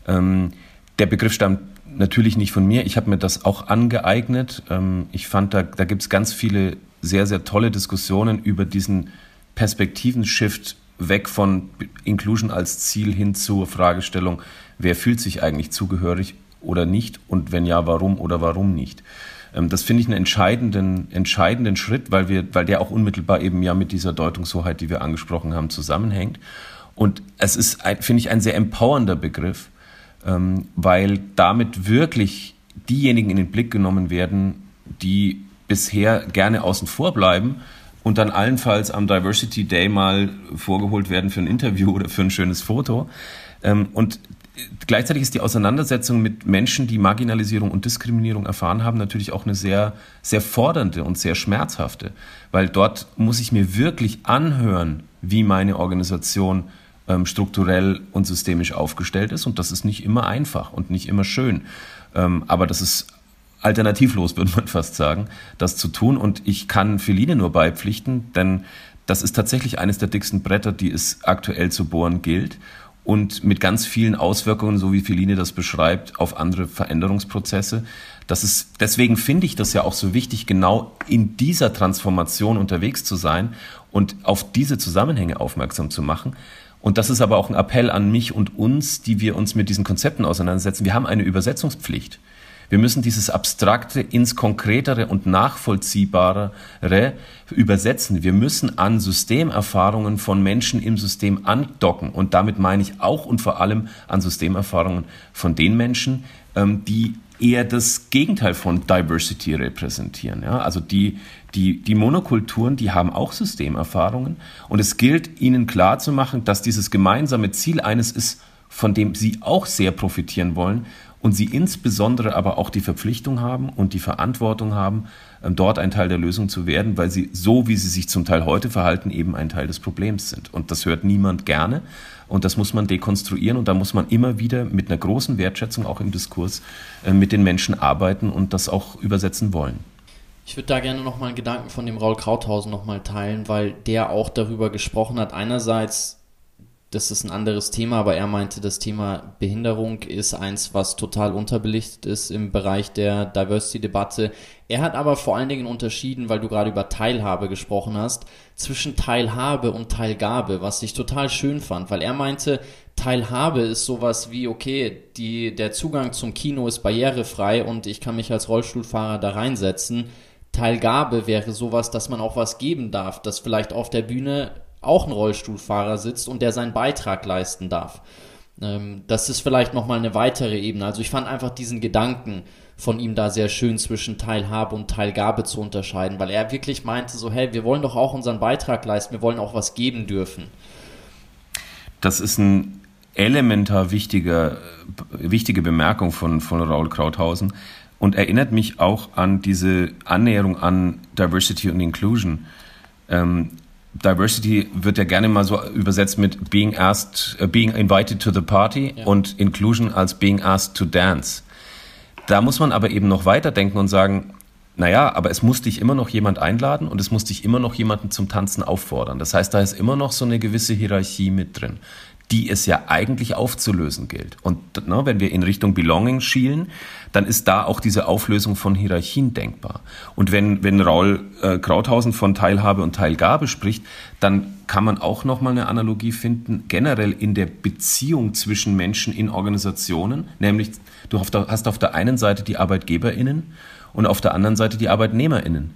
Ähm, der Begriff stammt natürlich nicht von mir. Ich habe mir das auch angeeignet. Ähm, ich fand, da, da gibt es ganz viele sehr, sehr tolle Diskussionen über diesen Perspektiven-Shift weg von Inclusion als Ziel hin zur Fragestellung, wer fühlt sich eigentlich zugehörig oder nicht und wenn ja, warum oder warum nicht. Ähm, das finde ich einen entscheidenden, entscheidenden Schritt, weil, wir, weil der auch unmittelbar eben ja mit dieser Deutungshoheit, die wir angesprochen haben, zusammenhängt. Und es ist, finde ich, ein sehr empowernder Begriff, ähm, weil damit wirklich diejenigen in den Blick genommen werden, die bisher gerne außen vor bleiben und dann allenfalls am Diversity Day mal vorgeholt werden für ein Interview [LAUGHS] oder für ein schönes Foto. Ähm, und gleichzeitig ist die Auseinandersetzung mit Menschen, die Marginalisierung und Diskriminierung erfahren haben, natürlich auch eine sehr, sehr fordernde und sehr schmerzhafte, weil dort muss ich mir wirklich anhören, wie meine Organisation ähm, strukturell und systemisch aufgestellt ist. Und das ist nicht immer einfach und nicht immer schön. Ähm, aber das ist alternativlos, [LAUGHS] würde man fast sagen, das zu tun. Und ich kann Feline nur beipflichten, denn das ist tatsächlich eines der dicksten Bretter, die es aktuell zu bohren gilt und mit ganz vielen Auswirkungen, so wie Feline das beschreibt, auf andere Veränderungsprozesse. Das ist, deswegen finde ich das ja auch so wichtig, genau in dieser Transformation unterwegs zu sein und auf diese Zusammenhänge aufmerksam zu machen, und das ist aber auch ein Appell an mich und uns, die wir uns mit diesen Konzepten auseinandersetzen. Wir haben eine Übersetzungspflicht. Wir müssen dieses Abstrakte ins Konkretere und Nachvollziehbare übersetzen. Wir müssen an Systemerfahrungen von Menschen im System andocken. Und damit meine ich auch und vor allem an Systemerfahrungen von den Menschen, ähm, die eher das Gegenteil von Diversity repräsentieren. Ja? Also die, die, die Monokulturen, die haben auch Systemerfahrungen und es gilt ihnen klarzumachen, dass dieses gemeinsame Ziel eines ist, von dem sie auch sehr profitieren wollen und sie insbesondere aber auch die Verpflichtung haben und die Verantwortung haben, ähm, dort ein Teil der Lösung zu werden, weil sie so, wie sie sich zum Teil heute verhalten, eben ein Teil des Problems sind. Und das hört niemand gerne. Und das muss man dekonstruieren und da muss man immer wieder mit einer großen Wertschätzung auch im Diskurs äh, mit den Menschen arbeiten und das auch übersetzen wollen. Ich würde da gerne nochmal einen Gedanken von dem Raul Krauthausen nochmal teilen, weil der auch darüber gesprochen hat. Einerseits das ist ein anderes Thema, aber er meinte, das Thema Behinderung ist eins, was total unterbelichtet ist im Bereich der Diversity-Debatte. Er hat aber vor allen Dingen unterschieden, weil du gerade über Teilhabe gesprochen hast, zwischen Teilhabe und Teilgabe, was ich total schön fand, weil er meinte, Teilhabe ist sowas wie, okay, die, der Zugang zum Kino ist barrierefrei und ich kann mich als Rollstuhlfahrer da reinsetzen. Teilgabe wäre sowas, dass man auch was geben darf, dass vielleicht auf der Bühne auch ein Rollstuhlfahrer sitzt und der seinen Beitrag leisten darf. Ähm, das ist vielleicht nochmal eine weitere Ebene. Also ich fand einfach diesen Gedanken von ihm da sehr schön zwischen Teilhabe und Teilgabe zu unterscheiden, weil er wirklich meinte so, hey, wir wollen doch auch unseren Beitrag leisten, wir wollen auch was geben dürfen. Das ist ein elementar wichtiger, wichtige Bemerkung von, von Raul Krauthausen und erinnert mich auch an diese Annäherung an Diversity und Inclusion. Ähm, Diversity wird ja gerne mal so übersetzt mit being asked, uh, being invited to the party ja. und Inclusion als being asked to dance. Da muss man aber eben noch weiterdenken und sagen, naja, aber es muss dich immer noch jemand einladen und es muss dich immer noch jemanden zum Tanzen auffordern. Das heißt, da ist immer noch so eine gewisse Hierarchie mit drin die es ja eigentlich aufzulösen gilt. Und ne, wenn wir in Richtung Belonging schielen, dann ist da auch diese Auflösung von Hierarchien denkbar. Und wenn, wenn Raul äh, Krauthausen von Teilhabe und Teilgabe spricht, dann kann man auch nochmal eine Analogie finden, generell in der Beziehung zwischen Menschen in Organisationen, nämlich du hast auf der einen Seite die ArbeitgeberInnen und auf der anderen Seite die ArbeitnehmerInnen.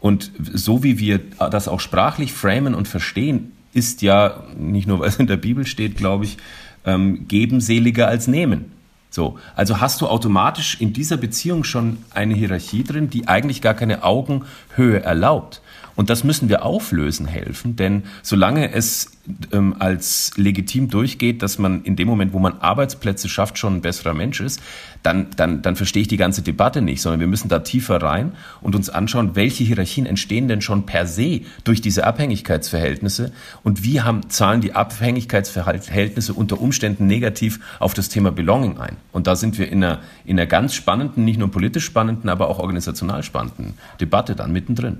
Und so wie wir das auch sprachlich framen und verstehen, ist ja, nicht nur weil es in der Bibel steht, glaube ich, ähm, geben seliger als nehmen. So, also hast du automatisch in dieser Beziehung schon eine Hierarchie drin, die eigentlich gar keine Augenhöhe erlaubt. Und das müssen wir auflösen helfen, denn solange es ähm, als legitim durchgeht, dass man in dem Moment, wo man Arbeitsplätze schafft, schon ein besserer Mensch ist, dann, dann, dann verstehe ich die ganze Debatte nicht, sondern wir müssen da tiefer rein und uns anschauen, welche Hierarchien entstehen denn schon per se durch diese Abhängigkeitsverhältnisse und wie haben, zahlen die Abhängigkeitsverhältnisse unter Umständen negativ auf das Thema Belonging ein. Und da sind wir in einer, in einer ganz spannenden, nicht nur politisch spannenden, aber auch organisational spannenden Debatte dann mittendrin.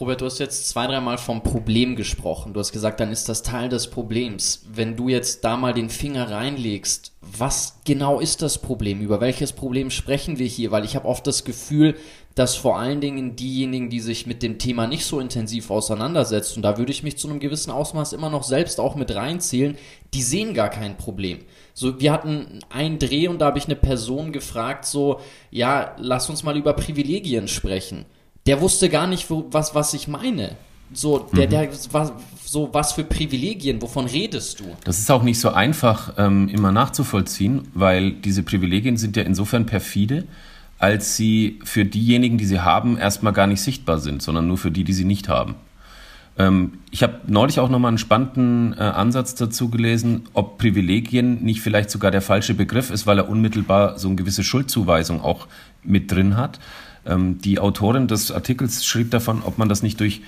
Robert, du hast jetzt zwei, dreimal vom Problem gesprochen. Du hast gesagt, dann ist das Teil des Problems. Wenn du jetzt da mal den Finger reinlegst, was genau ist das Problem? Über welches Problem sprechen wir hier? Weil ich habe oft das Gefühl, dass vor allen Dingen diejenigen, die sich mit dem Thema nicht so intensiv auseinandersetzen, und da würde ich mich zu einem gewissen Ausmaß immer noch selbst auch mit reinzählen, die sehen gar kein Problem. So, wir hatten einen Dreh und da habe ich eine Person gefragt, so, ja, lass uns mal über Privilegien sprechen der wusste gar nicht, wo, was, was ich meine. So, der, mhm. der, was, so, was für Privilegien, wovon redest du? Das ist auch nicht so einfach ähm, immer nachzuvollziehen, weil diese Privilegien sind ja insofern perfide, als sie für diejenigen, die sie haben, erstmal gar nicht sichtbar sind, sondern nur für die, die sie nicht haben. Ähm, ich habe neulich auch nochmal einen spannenden äh, Ansatz dazu gelesen, ob Privilegien nicht vielleicht sogar der falsche Begriff ist, weil er unmittelbar so eine gewisse Schuldzuweisung auch mit drin hat. Ähm, die Autorin des Artikels schrieb davon, ob man das nicht durch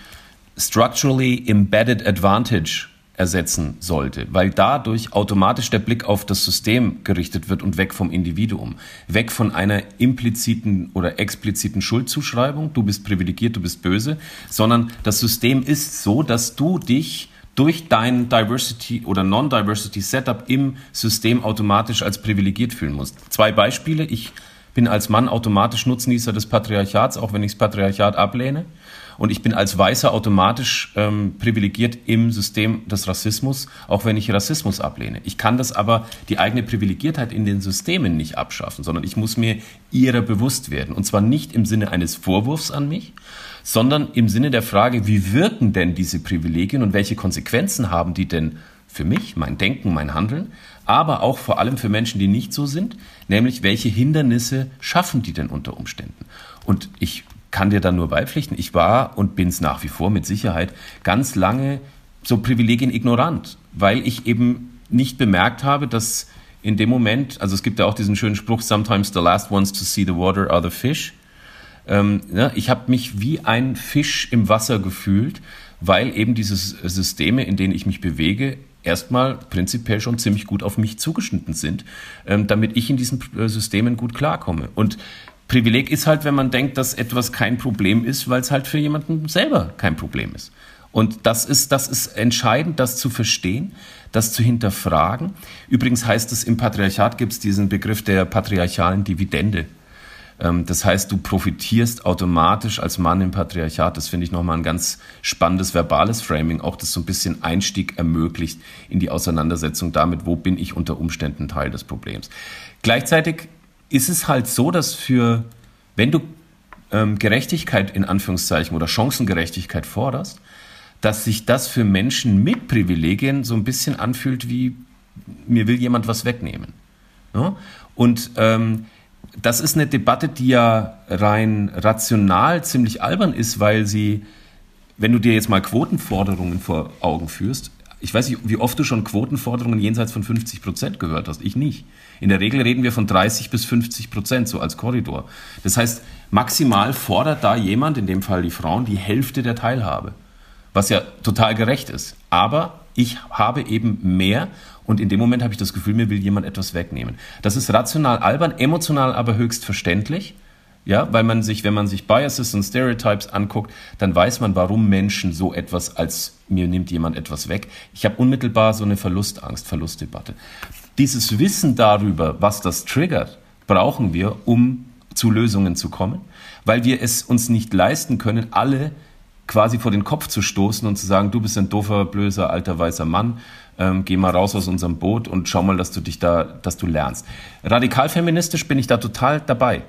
structurally embedded advantage ersetzen sollte, weil dadurch automatisch der Blick auf das System gerichtet wird und weg vom Individuum, weg von einer impliziten oder expliziten Schuldzuschreibung, du bist privilegiert, du bist böse, sondern das System ist so, dass du dich durch dein Diversity oder Non-Diversity Setup im System automatisch als privilegiert fühlen musst. Zwei Beispiele. Ich bin als Mann automatisch Nutznießer des Patriarchats, auch wenn ich das Patriarchat ablehne. Und ich bin als Weißer automatisch ähm, privilegiert im System des Rassismus, auch wenn ich Rassismus ablehne. Ich kann das aber, die eigene Privilegiertheit in den Systemen nicht abschaffen, sondern ich muss mir ihrer bewusst werden. Und zwar nicht im Sinne eines Vorwurfs an mich, sondern im Sinne der Frage, wie wirken denn diese Privilegien und welche Konsequenzen haben die denn für mich, mein Denken, mein Handeln? Aber auch vor allem für Menschen, die nicht so sind, nämlich welche Hindernisse schaffen die denn unter Umständen? Und ich kann dir da nur beipflichten, ich war und bin es nach wie vor mit Sicherheit ganz lange so Privilegien ignorant, weil ich eben nicht bemerkt habe, dass in dem Moment, also es gibt ja auch diesen schönen Spruch, sometimes the last ones to see the water are the fish. Ähm, ja, ich habe mich wie ein Fisch im Wasser gefühlt, weil eben diese Systeme, in denen ich mich bewege, erstmal prinzipiell schon ziemlich gut auf mich zugeschnitten sind, ähm, damit ich in diesen äh, Systemen gut klarkomme. Und Privileg ist halt, wenn man denkt, dass etwas kein Problem ist, weil es halt für jemanden selber kein Problem ist. Und das ist, das ist entscheidend, das zu verstehen, das zu hinterfragen. Übrigens heißt es, im Patriarchat gibt es diesen Begriff der patriarchalen Dividende. Ähm, das heißt, du profitierst automatisch als Mann im Patriarchat. Das finde ich nochmal ein ganz spannendes verbales Framing, auch das so ein bisschen Einstieg ermöglicht in die Auseinandersetzung damit, wo bin ich unter Umständen Teil des Problems. Gleichzeitig ist es halt so, dass für, wenn du ähm, Gerechtigkeit in Anführungszeichen oder Chancengerechtigkeit forderst, dass sich das für Menschen mit Privilegien so ein bisschen anfühlt wie, mir will jemand was wegnehmen. Ja? Und ähm, das ist eine Debatte, die ja rein rational ziemlich albern ist, weil sie, wenn du dir jetzt mal Quotenforderungen vor Augen führst, ich weiß nicht, wie oft du schon Quotenforderungen jenseits von 50 Prozent gehört hast. Ich nicht. In der Regel reden wir von 30 bis 50 Prozent, so als Korridor. Das heißt, maximal fordert da jemand, in dem Fall die Frauen, die Hälfte der Teilhabe. Was ja total gerecht ist. Aber ich habe eben mehr und in dem Moment habe ich das Gefühl, mir will jemand etwas wegnehmen. Das ist rational albern, emotional aber höchst verständlich. Ja, weil man sich, wenn man sich Biases und Stereotypes anguckt, dann weiß man, warum Menschen so etwas als mir nimmt jemand etwas weg. Ich habe unmittelbar so eine Verlustangst, Verlustdebatte. Dieses Wissen darüber, was das triggert, brauchen wir, um zu Lösungen zu kommen, weil wir es uns nicht leisten können, alle quasi vor den Kopf zu stoßen und zu sagen, du bist ein doofer, blöser, alter, weißer Mann, ähm, geh mal raus aus unserem Boot und schau mal, dass du dich da, dass du lernst. Radikal feministisch bin ich da total dabei.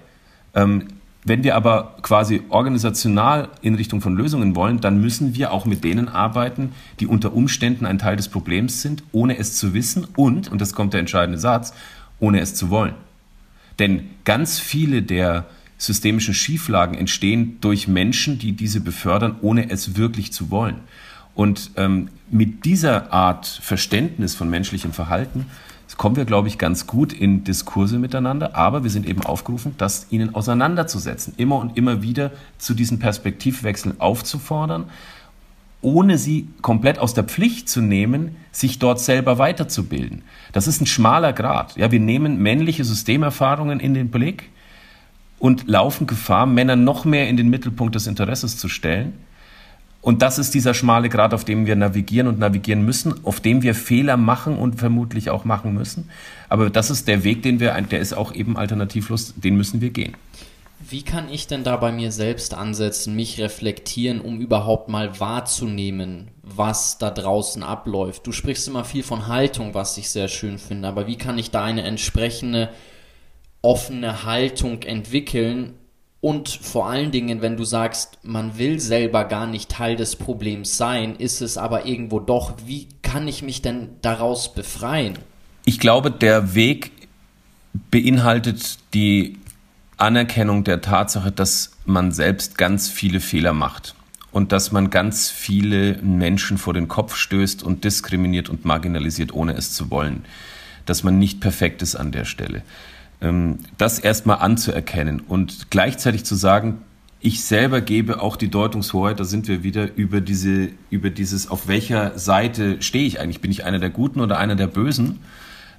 Ähm, wenn wir aber quasi organisational in Richtung von Lösungen wollen, dann müssen wir auch mit denen arbeiten, die unter Umständen ein Teil des Problems sind, ohne es zu wissen und, und das kommt der entscheidende Satz, ohne es zu wollen. Denn ganz viele der systemischen Schieflagen entstehen durch Menschen, die diese befördern, ohne es wirklich zu wollen. Und ähm, mit dieser Art Verständnis von menschlichem Verhalten kommen wir, glaube ich, ganz gut in Diskurse miteinander, aber wir sind eben aufgerufen, das ihnen auseinanderzusetzen, immer und immer wieder zu diesen Perspektivwechseln aufzufordern, ohne sie komplett aus der Pflicht zu nehmen, sich dort selber weiterzubilden. Das ist ein schmaler Grad. Ja, wir nehmen männliche Systemerfahrungen in den Blick und laufen Gefahr, Männer noch mehr in den Mittelpunkt des Interesses zu stellen und das ist dieser schmale Grad, auf dem wir navigieren und navigieren müssen, auf dem wir Fehler machen und vermutlich auch machen müssen. Aber das ist der Weg, den wir, der ist auch eben alternativlos, den müssen wir gehen. Wie kann ich denn da bei mir selbst ansetzen, mich reflektieren, um überhaupt mal wahrzunehmen, was da draußen abläuft? Du sprichst immer viel von Haltung, was ich sehr schön finde, aber wie kann ich da eine entsprechende offene Haltung entwickeln, und vor allen Dingen, wenn du sagst, man will selber gar nicht Teil des Problems sein, ist es aber irgendwo doch, wie kann ich mich denn daraus befreien? Ich glaube, der Weg beinhaltet die Anerkennung der Tatsache, dass man selbst ganz viele Fehler macht und dass man ganz viele Menschen vor den Kopf stößt und diskriminiert und marginalisiert, ohne es zu wollen. Dass man nicht perfekt ist an der Stelle. Ähm, das erstmal anzuerkennen und gleichzeitig zu sagen, ich selber gebe auch die Deutungshoheit, da sind wir wieder über diese, über dieses, auf welcher Seite stehe ich eigentlich? Bin ich einer der Guten oder einer der Bösen?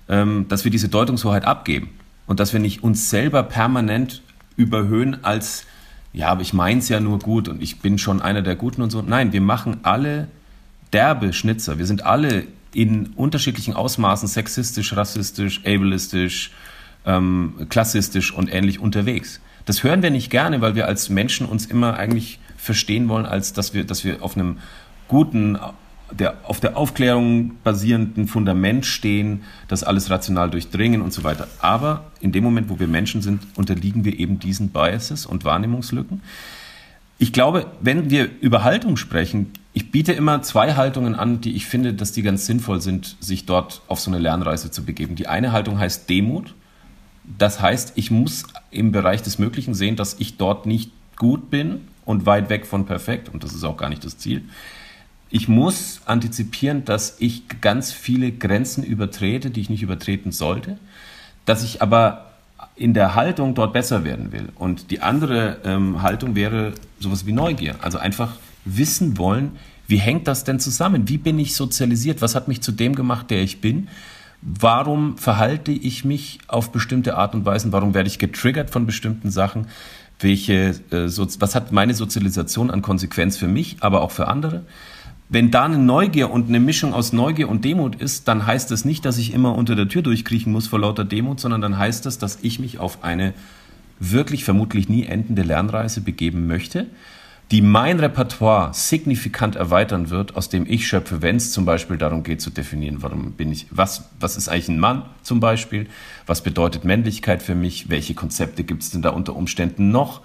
Ähm, dass wir diese Deutungshoheit abgeben und dass wir nicht uns selber permanent überhöhen als, ja, aber ich meins ja nur gut und ich bin schon einer der Guten und so. Nein, wir machen alle derbe Schnitzer. Wir sind alle in unterschiedlichen Ausmaßen sexistisch, rassistisch, ableistisch, ähm, klassistisch und ähnlich unterwegs. Das hören wir nicht gerne, weil wir als Menschen uns immer eigentlich verstehen wollen, als dass wir, dass wir auf einem guten, der, auf der Aufklärung basierenden Fundament stehen, das alles rational durchdringen und so weiter. Aber in dem Moment, wo wir Menschen sind, unterliegen wir eben diesen Biases und Wahrnehmungslücken. Ich glaube, wenn wir über Haltung sprechen, ich biete immer zwei Haltungen an, die ich finde, dass die ganz sinnvoll sind, sich dort auf so eine Lernreise zu begeben. Die eine Haltung heißt Demut. Das heißt, ich muss im Bereich des Möglichen sehen, dass ich dort nicht gut bin und weit weg von perfekt, und das ist auch gar nicht das Ziel. Ich muss antizipieren, dass ich ganz viele Grenzen übertrete, die ich nicht übertreten sollte, dass ich aber in der Haltung dort besser werden will. Und die andere ähm, Haltung wäre sowas wie Neugier. Also einfach wissen wollen, wie hängt das denn zusammen? Wie bin ich sozialisiert? Was hat mich zu dem gemacht, der ich bin? Warum verhalte ich mich auf bestimmte Art und Weise? Warum werde ich getriggert von bestimmten Sachen? Welche, äh, was hat meine Sozialisation an Konsequenz für mich, aber auch für andere? Wenn da eine Neugier und eine Mischung aus Neugier und Demut ist, dann heißt das nicht, dass ich immer unter der Tür durchkriechen muss vor lauter Demut, sondern dann heißt das, dass ich mich auf eine wirklich vermutlich nie endende Lernreise begeben möchte, die mein Repertoire signifikant erweitern wird, aus dem ich schöpfe, wenn es zum Beispiel darum geht zu definieren, warum bin ich, was, was ist eigentlich ein Mann zum Beispiel, was bedeutet Männlichkeit für mich, welche Konzepte gibt es denn da unter Umständen noch,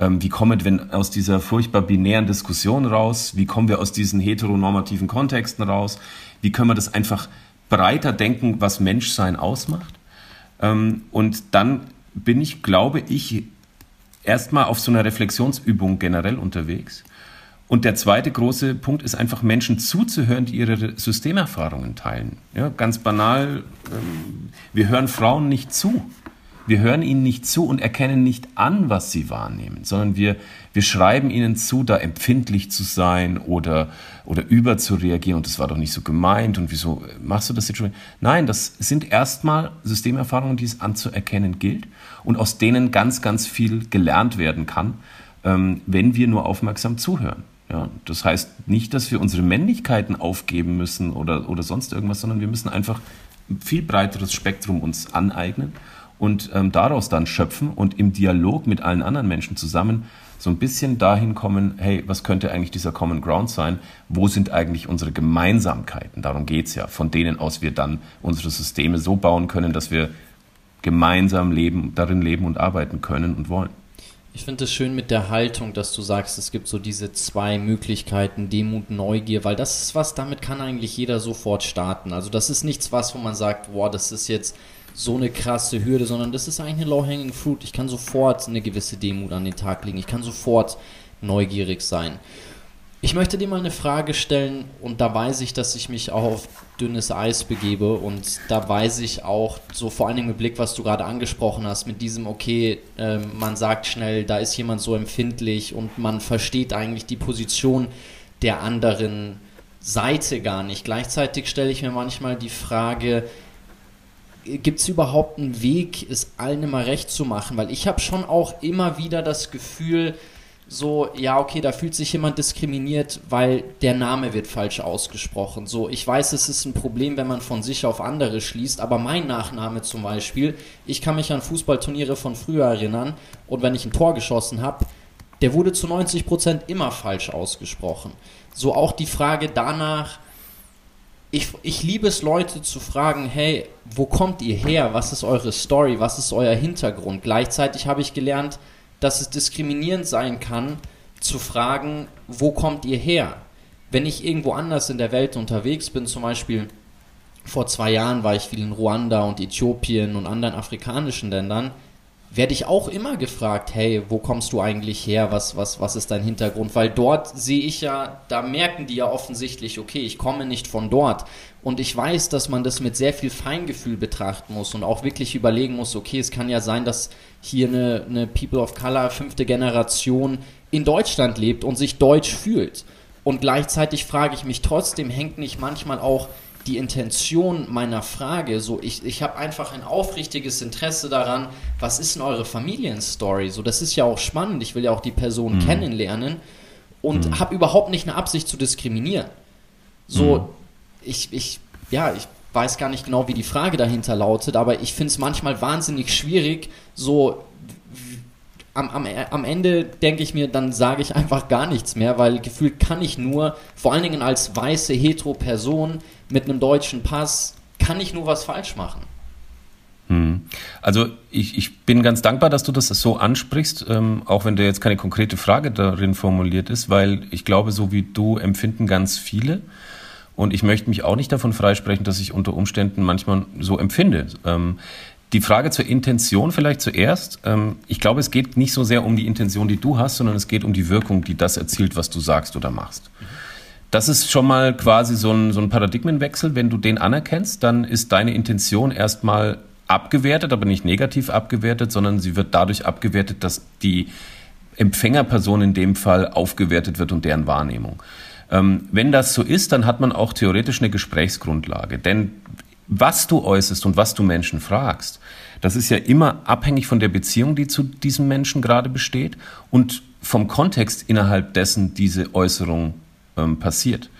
ähm, wie kommen wir aus dieser furchtbar binären Diskussion raus, wie kommen wir aus diesen heteronormativen Kontexten raus, wie können wir das einfach breiter denken, was Menschsein ausmacht. Ähm, und dann bin ich, glaube ich, erstmal auf so einer Reflexionsübung generell unterwegs. Und der zweite große Punkt ist einfach Menschen zuzuhören, die ihre Systemerfahrungen teilen. Ja, ganz banal, ähm, wir hören Frauen nicht zu. Wir hören ihnen nicht zu und erkennen nicht an, was sie wahrnehmen, sondern wir, wir schreiben ihnen zu, da empfindlich zu sein oder, oder überzureagieren und das war doch nicht so gemeint und wieso machst du das jetzt schon? Nein, das sind erstmal Systemerfahrungen, die es anzuerkennen gilt und aus denen ganz, ganz viel gelernt werden kann, ähm, wenn wir nur aufmerksam zuhören. Ja, das heißt nicht, dass wir unsere Männlichkeiten aufgeben müssen oder, oder sonst irgendwas, sondern wir müssen einfach ein viel breiteres Spektrum uns aneignen und ähm, daraus dann schöpfen und im Dialog mit allen anderen Menschen zusammen so ein bisschen dahin kommen, hey, was könnte eigentlich dieser Common Ground sein? Wo sind eigentlich unsere Gemeinsamkeiten? Darum geht's ja, von denen aus wir dann unsere Systeme so bauen können, dass wir gemeinsam leben, darin leben und arbeiten können und wollen. Ich finde es schön mit der Haltung, dass du sagst, es gibt so diese zwei Möglichkeiten, Demut, Neugier, weil das ist was, damit kann eigentlich jeder sofort starten. Also das ist nichts was, wo man sagt, boah, das ist jetzt so eine krasse Hürde, sondern das ist eigentlich eine low-hanging fruit. Ich kann sofort eine gewisse Demut an den Tag legen. Ich kann sofort neugierig sein. Ich möchte dir mal eine Frage stellen und da weiß ich, dass ich mich auch auf dünnes Eis begebe und da weiß ich auch, so vor allen Dingen mit Blick, was du gerade angesprochen hast, mit diesem, okay, äh, man sagt schnell, da ist jemand so empfindlich und man versteht eigentlich die Position der anderen Seite gar nicht. Gleichzeitig stelle ich mir manchmal die Frage, gibt es überhaupt einen Weg, es allen immer recht zu machen? Weil ich habe schon auch immer wieder das Gefühl, so, ja, okay, da fühlt sich jemand diskriminiert, weil der Name wird falsch ausgesprochen. So, ich weiß, es ist ein Problem, wenn man von sich auf andere schließt, aber mein Nachname zum Beispiel, ich kann mich an Fußballturniere von früher erinnern und wenn ich ein Tor geschossen habe, der wurde zu 90% immer falsch ausgesprochen. So auch die Frage danach, ich, ich liebe es, Leute zu fragen, hey, wo kommt ihr her? Was ist eure Story? Was ist euer Hintergrund? Gleichzeitig habe ich gelernt, dass es diskriminierend sein kann, zu fragen, wo kommt ihr her? Wenn ich irgendwo anders in der Welt unterwegs bin, zum Beispiel vor zwei Jahren war ich viel in Ruanda und Äthiopien und anderen afrikanischen Ländern, werde ich auch immer gefragt, hey, wo kommst du eigentlich her? Was, was, was ist dein Hintergrund? Weil dort sehe ich ja, da merken die ja offensichtlich, okay, ich komme nicht von dort. Und ich weiß, dass man das mit sehr viel Feingefühl betrachten muss und auch wirklich überlegen muss, okay, es kann ja sein, dass hier eine, eine People of Color fünfte Generation in Deutschland lebt und sich deutsch fühlt. Und gleichzeitig frage ich mich trotzdem, hängt nicht manchmal auch die Intention meiner Frage, so ich, ich habe einfach ein aufrichtiges Interesse daran, was ist denn eure Familienstory? So, das ist ja auch spannend, ich will ja auch die Person mhm. kennenlernen und mhm. habe überhaupt nicht eine Absicht zu diskriminieren. So, mhm. ich, ich, ja, ich weiß gar nicht genau, wie die Frage dahinter lautet, aber ich finde es manchmal wahnsinnig schwierig, so am, am, am Ende denke ich mir, dann sage ich einfach gar nichts mehr, weil gefühlt kann ich nur, vor allen Dingen als weiße hetero Person mit einem deutschen Pass, kann ich nur was falsch machen. Hm. Also ich, ich bin ganz dankbar, dass du das so ansprichst, ähm, auch wenn da jetzt keine konkrete Frage darin formuliert ist, weil ich glaube, so wie du empfinden ganz viele. Und ich möchte mich auch nicht davon freisprechen, dass ich unter Umständen manchmal so empfinde. Ähm, die Frage zur Intention vielleicht zuerst. Ähm, ich glaube, es geht nicht so sehr um die Intention, die du hast, sondern es geht um die Wirkung, die das erzielt, was du sagst oder machst. Das ist schon mal quasi so ein, so ein Paradigmenwechsel. Wenn du den anerkennst, dann ist deine Intention erstmal abgewertet, aber nicht negativ abgewertet, sondern sie wird dadurch abgewertet, dass die Empfängerperson in dem Fall aufgewertet wird und deren Wahrnehmung. Ähm, wenn das so ist, dann hat man auch theoretisch eine Gesprächsgrundlage. Denn was du äußerst und was du Menschen fragst, das ist ja immer abhängig von der Beziehung, die zu diesem Menschen gerade besteht und vom Kontext innerhalb dessen diese Äußerung ähm, passiert.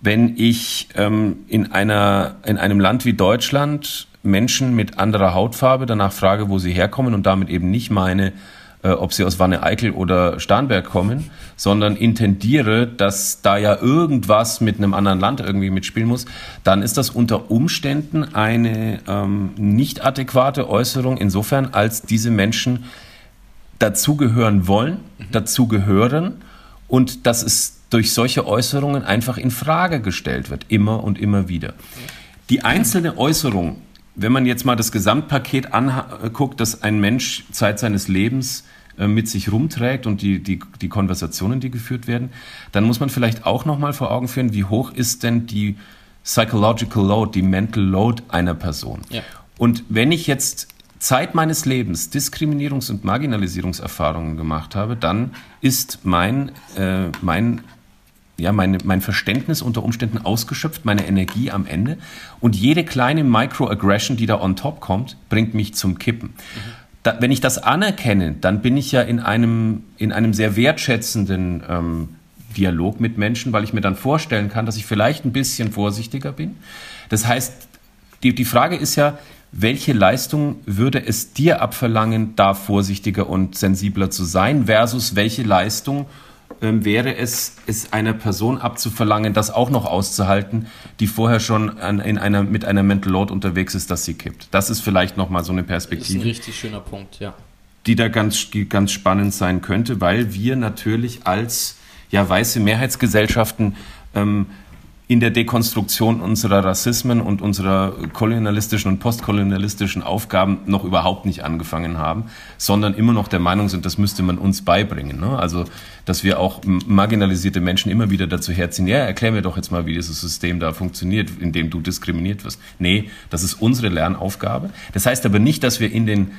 Wenn ich ähm, in, einer, in einem Land wie Deutschland Menschen mit anderer Hautfarbe danach frage, wo sie herkommen und damit eben nicht meine, äh, ob sie aus Wanne-Eickel oder Starnberg kommen, sondern intendiere, dass da ja irgendwas mit einem anderen Land irgendwie mitspielen muss, dann ist das unter Umständen eine ähm, nicht adäquate Äußerung insofern, als diese Menschen dazugehören wollen, mhm. dazugehören und dass es durch solche Äußerungen einfach in Frage gestellt wird, immer und immer wieder. Die einzelne Äußerung wenn man jetzt mal das Gesamtpaket anguckt, das ein Mensch Zeit seines Lebens äh, mit sich rumträgt und die, die, die Konversationen, die geführt werden, dann muss man vielleicht auch nochmal vor Augen führen, wie hoch ist denn die Psychological Load, die Mental Load einer Person. Ja. Und wenn ich jetzt Zeit meines Lebens Diskriminierungs- und Marginalisierungserfahrungen gemacht habe, dann ist mein, äh, mein ja, meine, mein Verständnis unter Umständen ausgeschöpft, meine Energie am Ende. Und jede kleine Microaggression, die da on top kommt, bringt mich zum Kippen. Mhm. Da, wenn ich das anerkenne, dann bin ich ja in einem, in einem sehr wertschätzenden ähm, Dialog mit Menschen, weil ich mir dann vorstellen kann, dass ich vielleicht ein bisschen vorsichtiger bin. Das heißt, die, die Frage ist ja, welche Leistung würde es dir abverlangen, da vorsichtiger und sensibler zu sein, versus welche Leistung ähm, wäre es, es einer Person abzuverlangen, das auch noch auszuhalten, die vorher schon an, in einer, mit einer Mental Load unterwegs ist, dass sie kippt. Das ist vielleicht nochmal so eine Perspektive. Das ist ein richtig schöner Punkt, ja. Die da ganz, ganz spannend sein könnte, weil wir natürlich als ja, weiße Mehrheitsgesellschaften ähm, in der Dekonstruktion unserer Rassismen und unserer kolonialistischen und postkolonialistischen Aufgaben noch überhaupt nicht angefangen haben, sondern immer noch der Meinung sind, das müsste man uns beibringen. Ne? Also, dass wir auch marginalisierte Menschen immer wieder dazu herziehen, ja, erklär mir doch jetzt mal, wie dieses System da funktioniert, in dem du diskriminiert wirst. Nee, das ist unsere Lernaufgabe. Das heißt aber nicht, dass wir in den,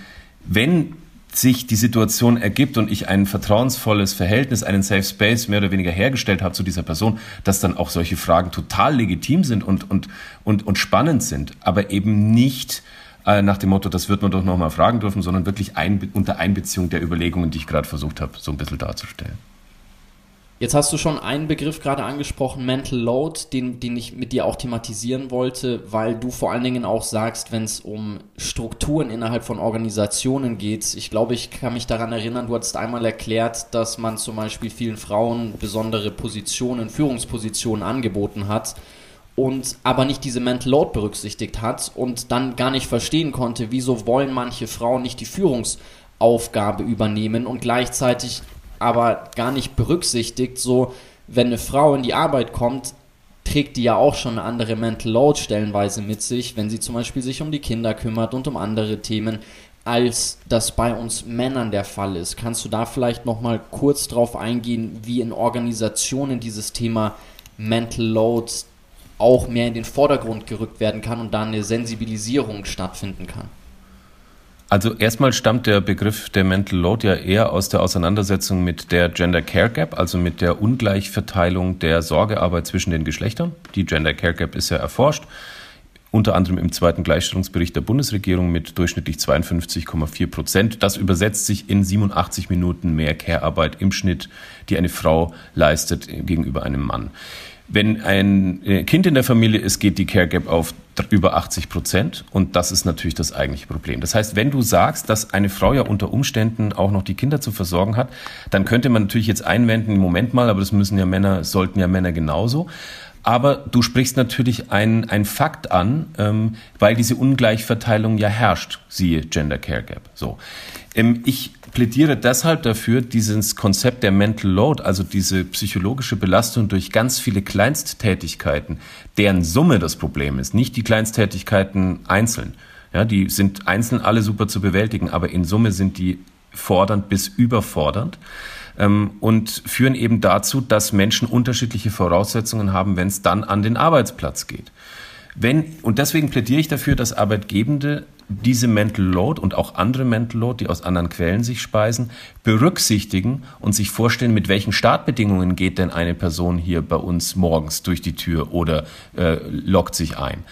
wenn sich die Situation ergibt und ich ein vertrauensvolles Verhältnis, einen Safe Space mehr oder weniger hergestellt habe zu dieser Person, dass dann auch solche Fragen total legitim sind und, und, und, und spannend sind, aber eben nicht äh, nach dem Motto, das wird man doch nochmal fragen dürfen, sondern wirklich ein, unter Einbeziehung der Überlegungen, die ich gerade versucht habe, so ein bisschen darzustellen. Jetzt hast du schon einen Begriff gerade angesprochen, Mental Load, den, den ich mit dir auch thematisieren wollte, weil du vor allen Dingen auch sagst, wenn es um Strukturen innerhalb von Organisationen geht. Ich glaube, ich kann mich daran erinnern, du hast einmal erklärt, dass man zum Beispiel vielen Frauen besondere Positionen, Führungspositionen angeboten hat und aber nicht diese Mental Load berücksichtigt hat und dann gar nicht verstehen konnte, wieso wollen manche Frauen nicht die Führungsaufgabe übernehmen und gleichzeitig aber gar nicht berücksichtigt, so wenn eine Frau in die Arbeit kommt, trägt die ja auch schon eine andere Mental Load stellenweise mit sich, wenn sie zum Beispiel sich um die Kinder kümmert und um andere Themen, als das bei uns Männern der Fall ist. Kannst du da vielleicht nochmal kurz drauf eingehen, wie in Organisationen dieses Thema Mental Load auch mehr in den Vordergrund gerückt werden kann und da eine Sensibilisierung stattfinden kann? Also erstmal stammt der Begriff der Mental Load ja eher aus der Auseinandersetzung mit der Gender Care Gap, also mit der Ungleichverteilung der Sorgearbeit zwischen den Geschlechtern. Die Gender Care Gap ist ja erforscht, unter anderem im zweiten Gleichstellungsbericht der Bundesregierung mit durchschnittlich 52,4 Prozent. Das übersetzt sich in 87 Minuten mehr Care-Arbeit im Schnitt, die eine Frau leistet gegenüber einem Mann. Wenn ein äh, Kind in der Familie ist, geht die Care Gap auf über 80 Prozent. Und das ist natürlich das eigentliche Problem. Das heißt, wenn du sagst, dass eine Frau ja unter Umständen auch noch die Kinder zu versorgen hat, dann könnte man natürlich jetzt einwenden, Moment mal, aber das müssen ja Männer, sollten ja Männer genauso. Aber du sprichst natürlich ein, ein Fakt an, ähm, weil diese Ungleichverteilung ja herrscht, siehe Gender Care Gap. So. Ähm, ich plädiere deshalb dafür, dieses Konzept der Mental Load, also diese psychologische Belastung durch ganz viele Kleinsttätigkeiten, deren Summe das Problem ist, nicht die Kleinsttätigkeiten einzeln. Ja, die sind einzeln alle super zu bewältigen, aber in Summe sind die fordernd bis überfordernd ähm, und führen eben dazu, dass Menschen unterschiedliche Voraussetzungen haben, wenn es dann an den Arbeitsplatz geht. Wenn, und deswegen plädiere ich dafür, dass Arbeitgebende diese Mental Load und auch andere Mental Load, die aus anderen Quellen sich speisen, berücksichtigen und sich vorstellen, mit welchen Startbedingungen geht denn eine Person hier bei uns morgens durch die Tür oder äh, lockt sich ein.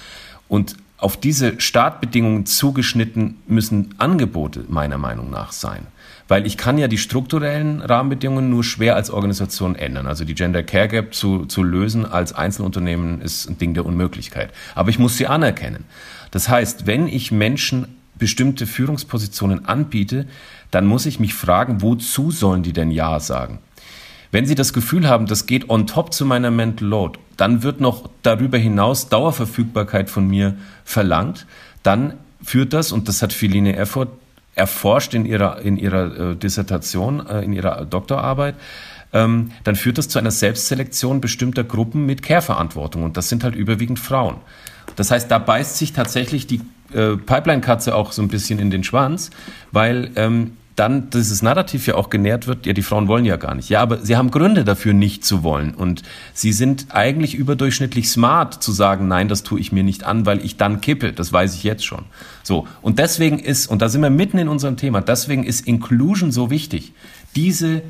Und auf diese Startbedingungen zugeschnitten müssen Angebote meiner Meinung nach sein. Weil ich kann ja die strukturellen Rahmenbedingungen nur schwer als Organisation ändern. Also die Gender Care Gap zu, zu lösen als Einzelunternehmen ist ein Ding der Unmöglichkeit. Aber ich muss sie anerkennen. Das heißt, wenn ich Menschen bestimmte Führungspositionen anbiete, dann muss ich mich fragen, wozu sollen die denn Ja sagen? Wenn Sie das Gefühl haben, das geht on top zu meiner Mental Load, dann wird noch darüber hinaus Dauerverfügbarkeit von mir verlangt, dann führt das, und das hat Philine Erfurt erforscht in ihrer, in ihrer äh, Dissertation, äh, in ihrer Doktorarbeit, ähm, dann führt das zu einer Selbstselektion bestimmter Gruppen mit Care-Verantwortung. Und das sind halt überwiegend Frauen. Das heißt, da beißt sich tatsächlich die äh, Pipeline-Katze auch so ein bisschen in den Schwanz, weil ähm, dann dieses Narrativ ja auch genährt wird, ja, die Frauen wollen ja gar nicht. Ja, aber sie haben Gründe dafür, nicht zu wollen. Und sie sind eigentlich überdurchschnittlich smart zu sagen, nein, das tue ich mir nicht an, weil ich dann kippe. Das weiß ich jetzt schon. So. Und deswegen ist, und da sind wir mitten in unserem Thema, deswegen ist Inclusion so wichtig. Diese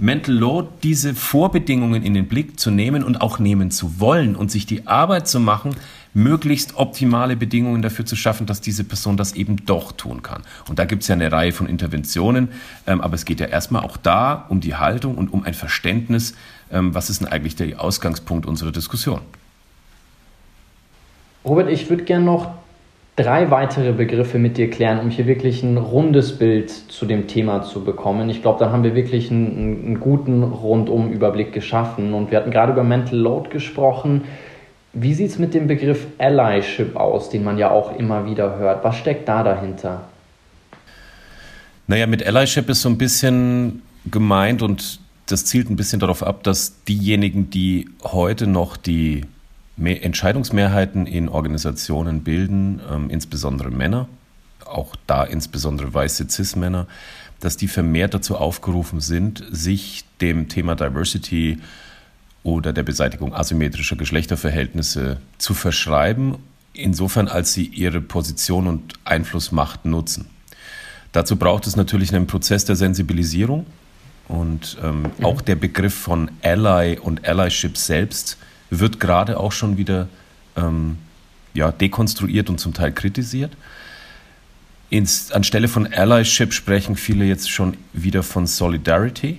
Mental Load, diese Vorbedingungen in den Blick zu nehmen und auch nehmen zu wollen und sich die Arbeit zu machen, möglichst optimale Bedingungen dafür zu schaffen, dass diese Person das eben doch tun kann. Und da gibt es ja eine Reihe von Interventionen, ähm, aber es geht ja erstmal auch da um die Haltung und um ein Verständnis, ähm, was ist denn eigentlich der Ausgangspunkt unserer Diskussion. Robert, ich würde gerne noch drei weitere Begriffe mit dir klären, um hier wirklich ein rundes Bild zu dem Thema zu bekommen. Ich glaube, dann haben wir wirklich einen, einen guten Rundum-Überblick geschaffen. Und wir hatten gerade über Mental Load gesprochen. Wie sieht es mit dem Begriff Allyship aus, den man ja auch immer wieder hört? Was steckt da dahinter? Naja, mit Allyship ist so ein bisschen gemeint und das zielt ein bisschen darauf ab, dass diejenigen, die heute noch die Entscheidungsmehrheiten in Organisationen bilden, ähm, insbesondere Männer, auch da insbesondere weiße Cis-Männer, dass die vermehrt dazu aufgerufen sind, sich dem Thema Diversity oder der Beseitigung asymmetrischer Geschlechterverhältnisse zu verschreiben, insofern als sie ihre Position und Einflussmacht nutzen. Dazu braucht es natürlich einen Prozess der Sensibilisierung und ähm, mhm. auch der Begriff von Ally und Allyship selbst wird gerade auch schon wieder ähm, ja, dekonstruiert und zum Teil kritisiert. Ins, anstelle von Allyship sprechen viele jetzt schon wieder von Solidarity,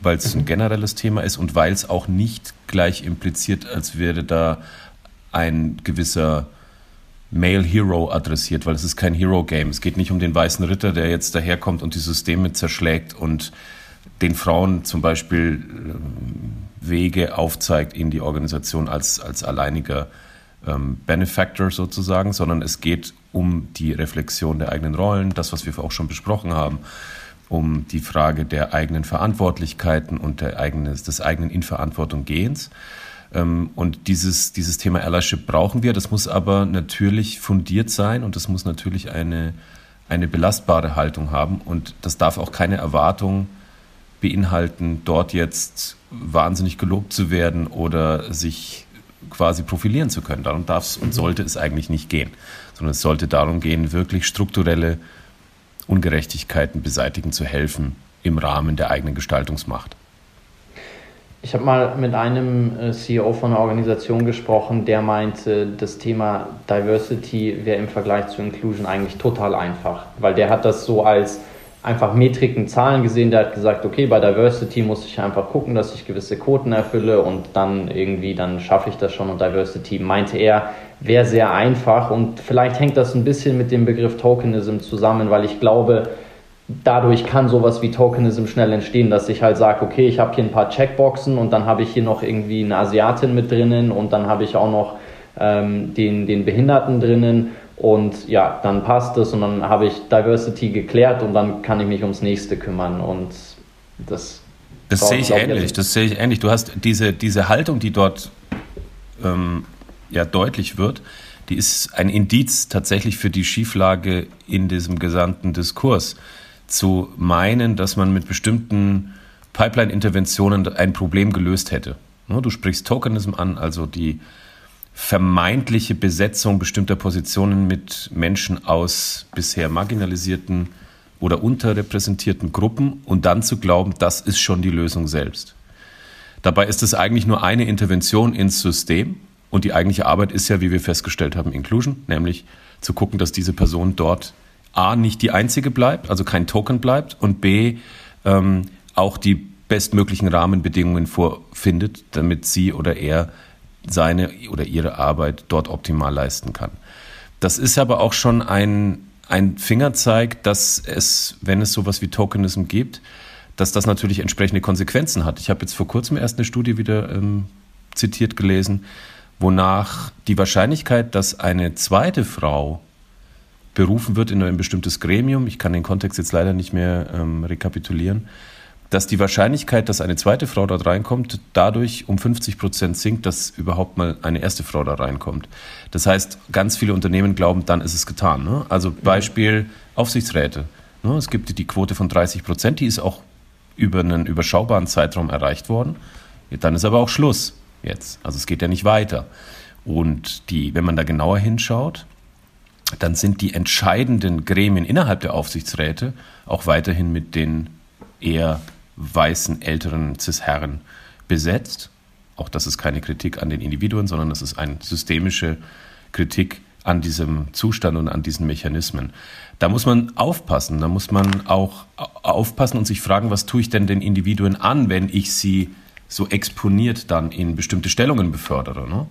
weil es ein generelles Thema ist und weil es auch nicht gleich impliziert, als wäre da ein gewisser Male Hero adressiert, weil es ist kein Hero Game. Es geht nicht um den weißen Ritter, der jetzt daherkommt und die Systeme zerschlägt und den Frauen zum Beispiel äh, Wege aufzeigt in die Organisation als, als alleiniger ähm, Benefactor sozusagen, sondern es geht um die Reflexion der eigenen Rollen, das, was wir auch schon besprochen haben, um die Frage der eigenen Verantwortlichkeiten und der eigenen, des eigenen in Verantwortung Gehens. Ähm, und dieses, dieses Thema Allyship brauchen wir. Das muss aber natürlich fundiert sein und das muss natürlich eine, eine belastbare Haltung haben. Und das darf auch keine Erwartung beinhalten, dort jetzt wahnsinnig gelobt zu werden oder sich quasi profilieren zu können. Darum darf es und sollte es eigentlich nicht gehen, sondern es sollte darum gehen, wirklich strukturelle Ungerechtigkeiten beseitigen zu helfen im Rahmen der eigenen Gestaltungsmacht. Ich habe mal mit einem äh, CEO von einer Organisation gesprochen, der meinte, das Thema Diversity wäre im Vergleich zu Inclusion eigentlich total einfach, weil der hat das so als einfach Metriken, Zahlen gesehen. Der hat gesagt, okay, bei Diversity muss ich einfach gucken, dass ich gewisse Quoten erfülle und dann irgendwie, dann schaffe ich das schon. Und Diversity meinte er, wäre sehr einfach und vielleicht hängt das ein bisschen mit dem Begriff Tokenism zusammen, weil ich glaube, dadurch kann sowas wie Tokenism schnell entstehen, dass ich halt sage, okay, ich habe hier ein paar Checkboxen und dann habe ich hier noch irgendwie eine Asiatin mit drinnen und dann habe ich auch noch ähm, den, den Behinderten drinnen und ja, dann passt es und dann habe ich Diversity geklärt und dann kann ich mich ums nächste kümmern und das. Das sehe ich ähnlich. Das sehe ich ähnlich. Du hast diese, diese Haltung, die dort ähm, ja deutlich wird, die ist ein Indiz tatsächlich für die Schieflage in diesem gesamten Diskurs. Zu meinen, dass man mit bestimmten Pipeline-Interventionen ein Problem gelöst hätte. Ne, du sprichst Tokenism an, also die vermeintliche Besetzung bestimmter Positionen mit Menschen aus bisher marginalisierten oder unterrepräsentierten Gruppen und dann zu glauben, das ist schon die Lösung selbst. Dabei ist es eigentlich nur eine Intervention ins System und die eigentliche Arbeit ist ja, wie wir festgestellt haben, Inclusion, nämlich zu gucken, dass diese Person dort A nicht die einzige bleibt, also kein Token bleibt und B ähm, auch die bestmöglichen Rahmenbedingungen vorfindet, damit sie oder er seine oder ihre Arbeit dort optimal leisten kann. Das ist aber auch schon ein, ein Fingerzeig, dass es, wenn es sowas wie Tokenism gibt, dass das natürlich entsprechende Konsequenzen hat. Ich habe jetzt vor kurzem erst eine Studie wieder ähm, zitiert gelesen, wonach die Wahrscheinlichkeit, dass eine zweite Frau berufen wird in ein bestimmtes Gremium, ich kann den Kontext jetzt leider nicht mehr ähm, rekapitulieren, dass die Wahrscheinlichkeit, dass eine zweite Frau dort reinkommt, dadurch um 50 Prozent sinkt, dass überhaupt mal eine erste Frau da reinkommt. Das heißt, ganz viele Unternehmen glauben, dann ist es getan. Ne? Also Beispiel Aufsichtsräte. Ne? Es gibt die Quote von 30 Prozent, die ist auch über einen überschaubaren Zeitraum erreicht worden. Dann ist aber auch Schluss jetzt. Also es geht ja nicht weiter. Und die, wenn man da genauer hinschaut, dann sind die entscheidenden Gremien innerhalb der Aufsichtsräte auch weiterhin mit den eher weißen, älteren Cis-Herren besetzt. Auch das ist keine Kritik an den Individuen, sondern das ist eine systemische Kritik an diesem Zustand und an diesen Mechanismen. Da muss man aufpassen, da muss man auch aufpassen und sich fragen, was tue ich denn den Individuen an, wenn ich sie so exponiert dann in bestimmte Stellungen befördere. Ne?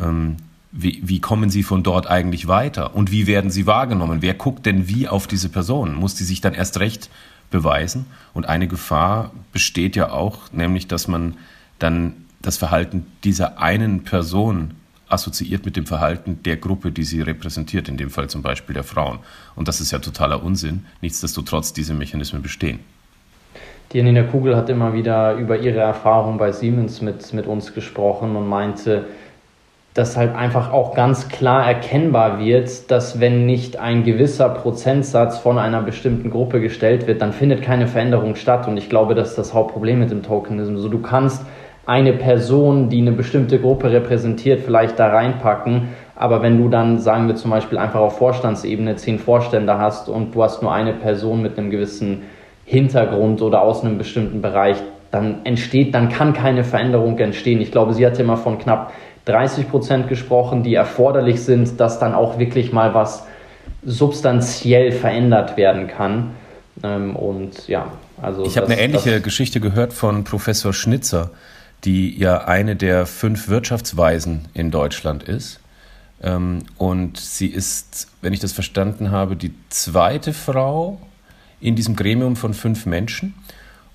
Ähm, wie, wie kommen sie von dort eigentlich weiter und wie werden sie wahrgenommen? Wer guckt denn wie auf diese Person? Muss die sich dann erst recht beweisen. Und eine Gefahr besteht ja auch, nämlich dass man dann das Verhalten dieser einen Person assoziiert mit dem Verhalten der Gruppe, die sie repräsentiert, in dem Fall zum Beispiel der Frauen. Und das ist ja totaler Unsinn. Nichtsdestotrotz, diese Mechanismen bestehen. Die Janina Kugel hat immer wieder über ihre Erfahrung bei Siemens mit, mit uns gesprochen und meinte, dass halt einfach auch ganz klar erkennbar wird, dass wenn nicht ein gewisser Prozentsatz von einer bestimmten Gruppe gestellt wird, dann findet keine Veränderung statt. Und ich glaube, das ist das Hauptproblem mit dem Tokenismus. Also du kannst eine Person, die eine bestimmte Gruppe repräsentiert, vielleicht da reinpacken. Aber wenn du dann, sagen wir zum Beispiel, einfach auf Vorstandsebene zehn Vorstände hast und du hast nur eine Person mit einem gewissen Hintergrund oder aus einem bestimmten Bereich, dann entsteht, dann kann keine Veränderung entstehen. Ich glaube, sie hatte immer von knapp 30 Prozent gesprochen, die erforderlich sind, dass dann auch wirklich mal was substanziell verändert werden kann. Ähm, und ja, also. Ich habe eine ähnliche Geschichte gehört von Professor Schnitzer die ja eine der fünf Wirtschaftsweisen in Deutschland ist. Ähm, und sie ist, wenn ich das verstanden habe, die zweite Frau in diesem Gremium von fünf Menschen.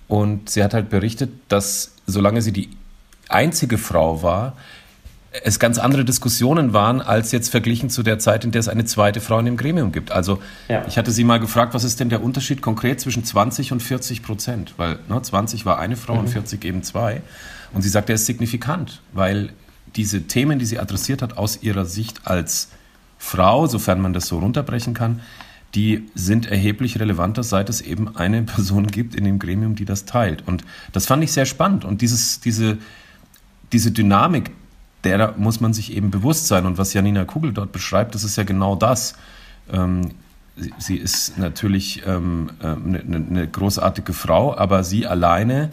Und sie hat halt berichtet, dass solange sie die einzige Frau war, es ganz andere Diskussionen waren, als jetzt verglichen zu der Zeit, in der es eine zweite Frau in dem Gremium gibt. Also ja. ich hatte sie mal gefragt, was ist denn der Unterschied konkret zwischen 20 und 40 Prozent? Weil ne, 20 war eine Frau mhm. und 40 eben zwei. Und sie sagt, er ist signifikant, weil diese Themen, die sie adressiert hat, aus ihrer Sicht als Frau, sofern man das so runterbrechen kann, die sind erheblich relevanter, seit es eben eine [LAUGHS] Person gibt in dem Gremium, die das teilt. Und das fand ich sehr spannend. Und dieses, diese, diese Dynamik, der muss man sich eben bewusst sein. Und was Janina Kugel dort beschreibt, das ist ja genau das. Ähm, sie, sie, ist natürlich ähm, eine, äh, eine, großartige Frau, aber sie alleine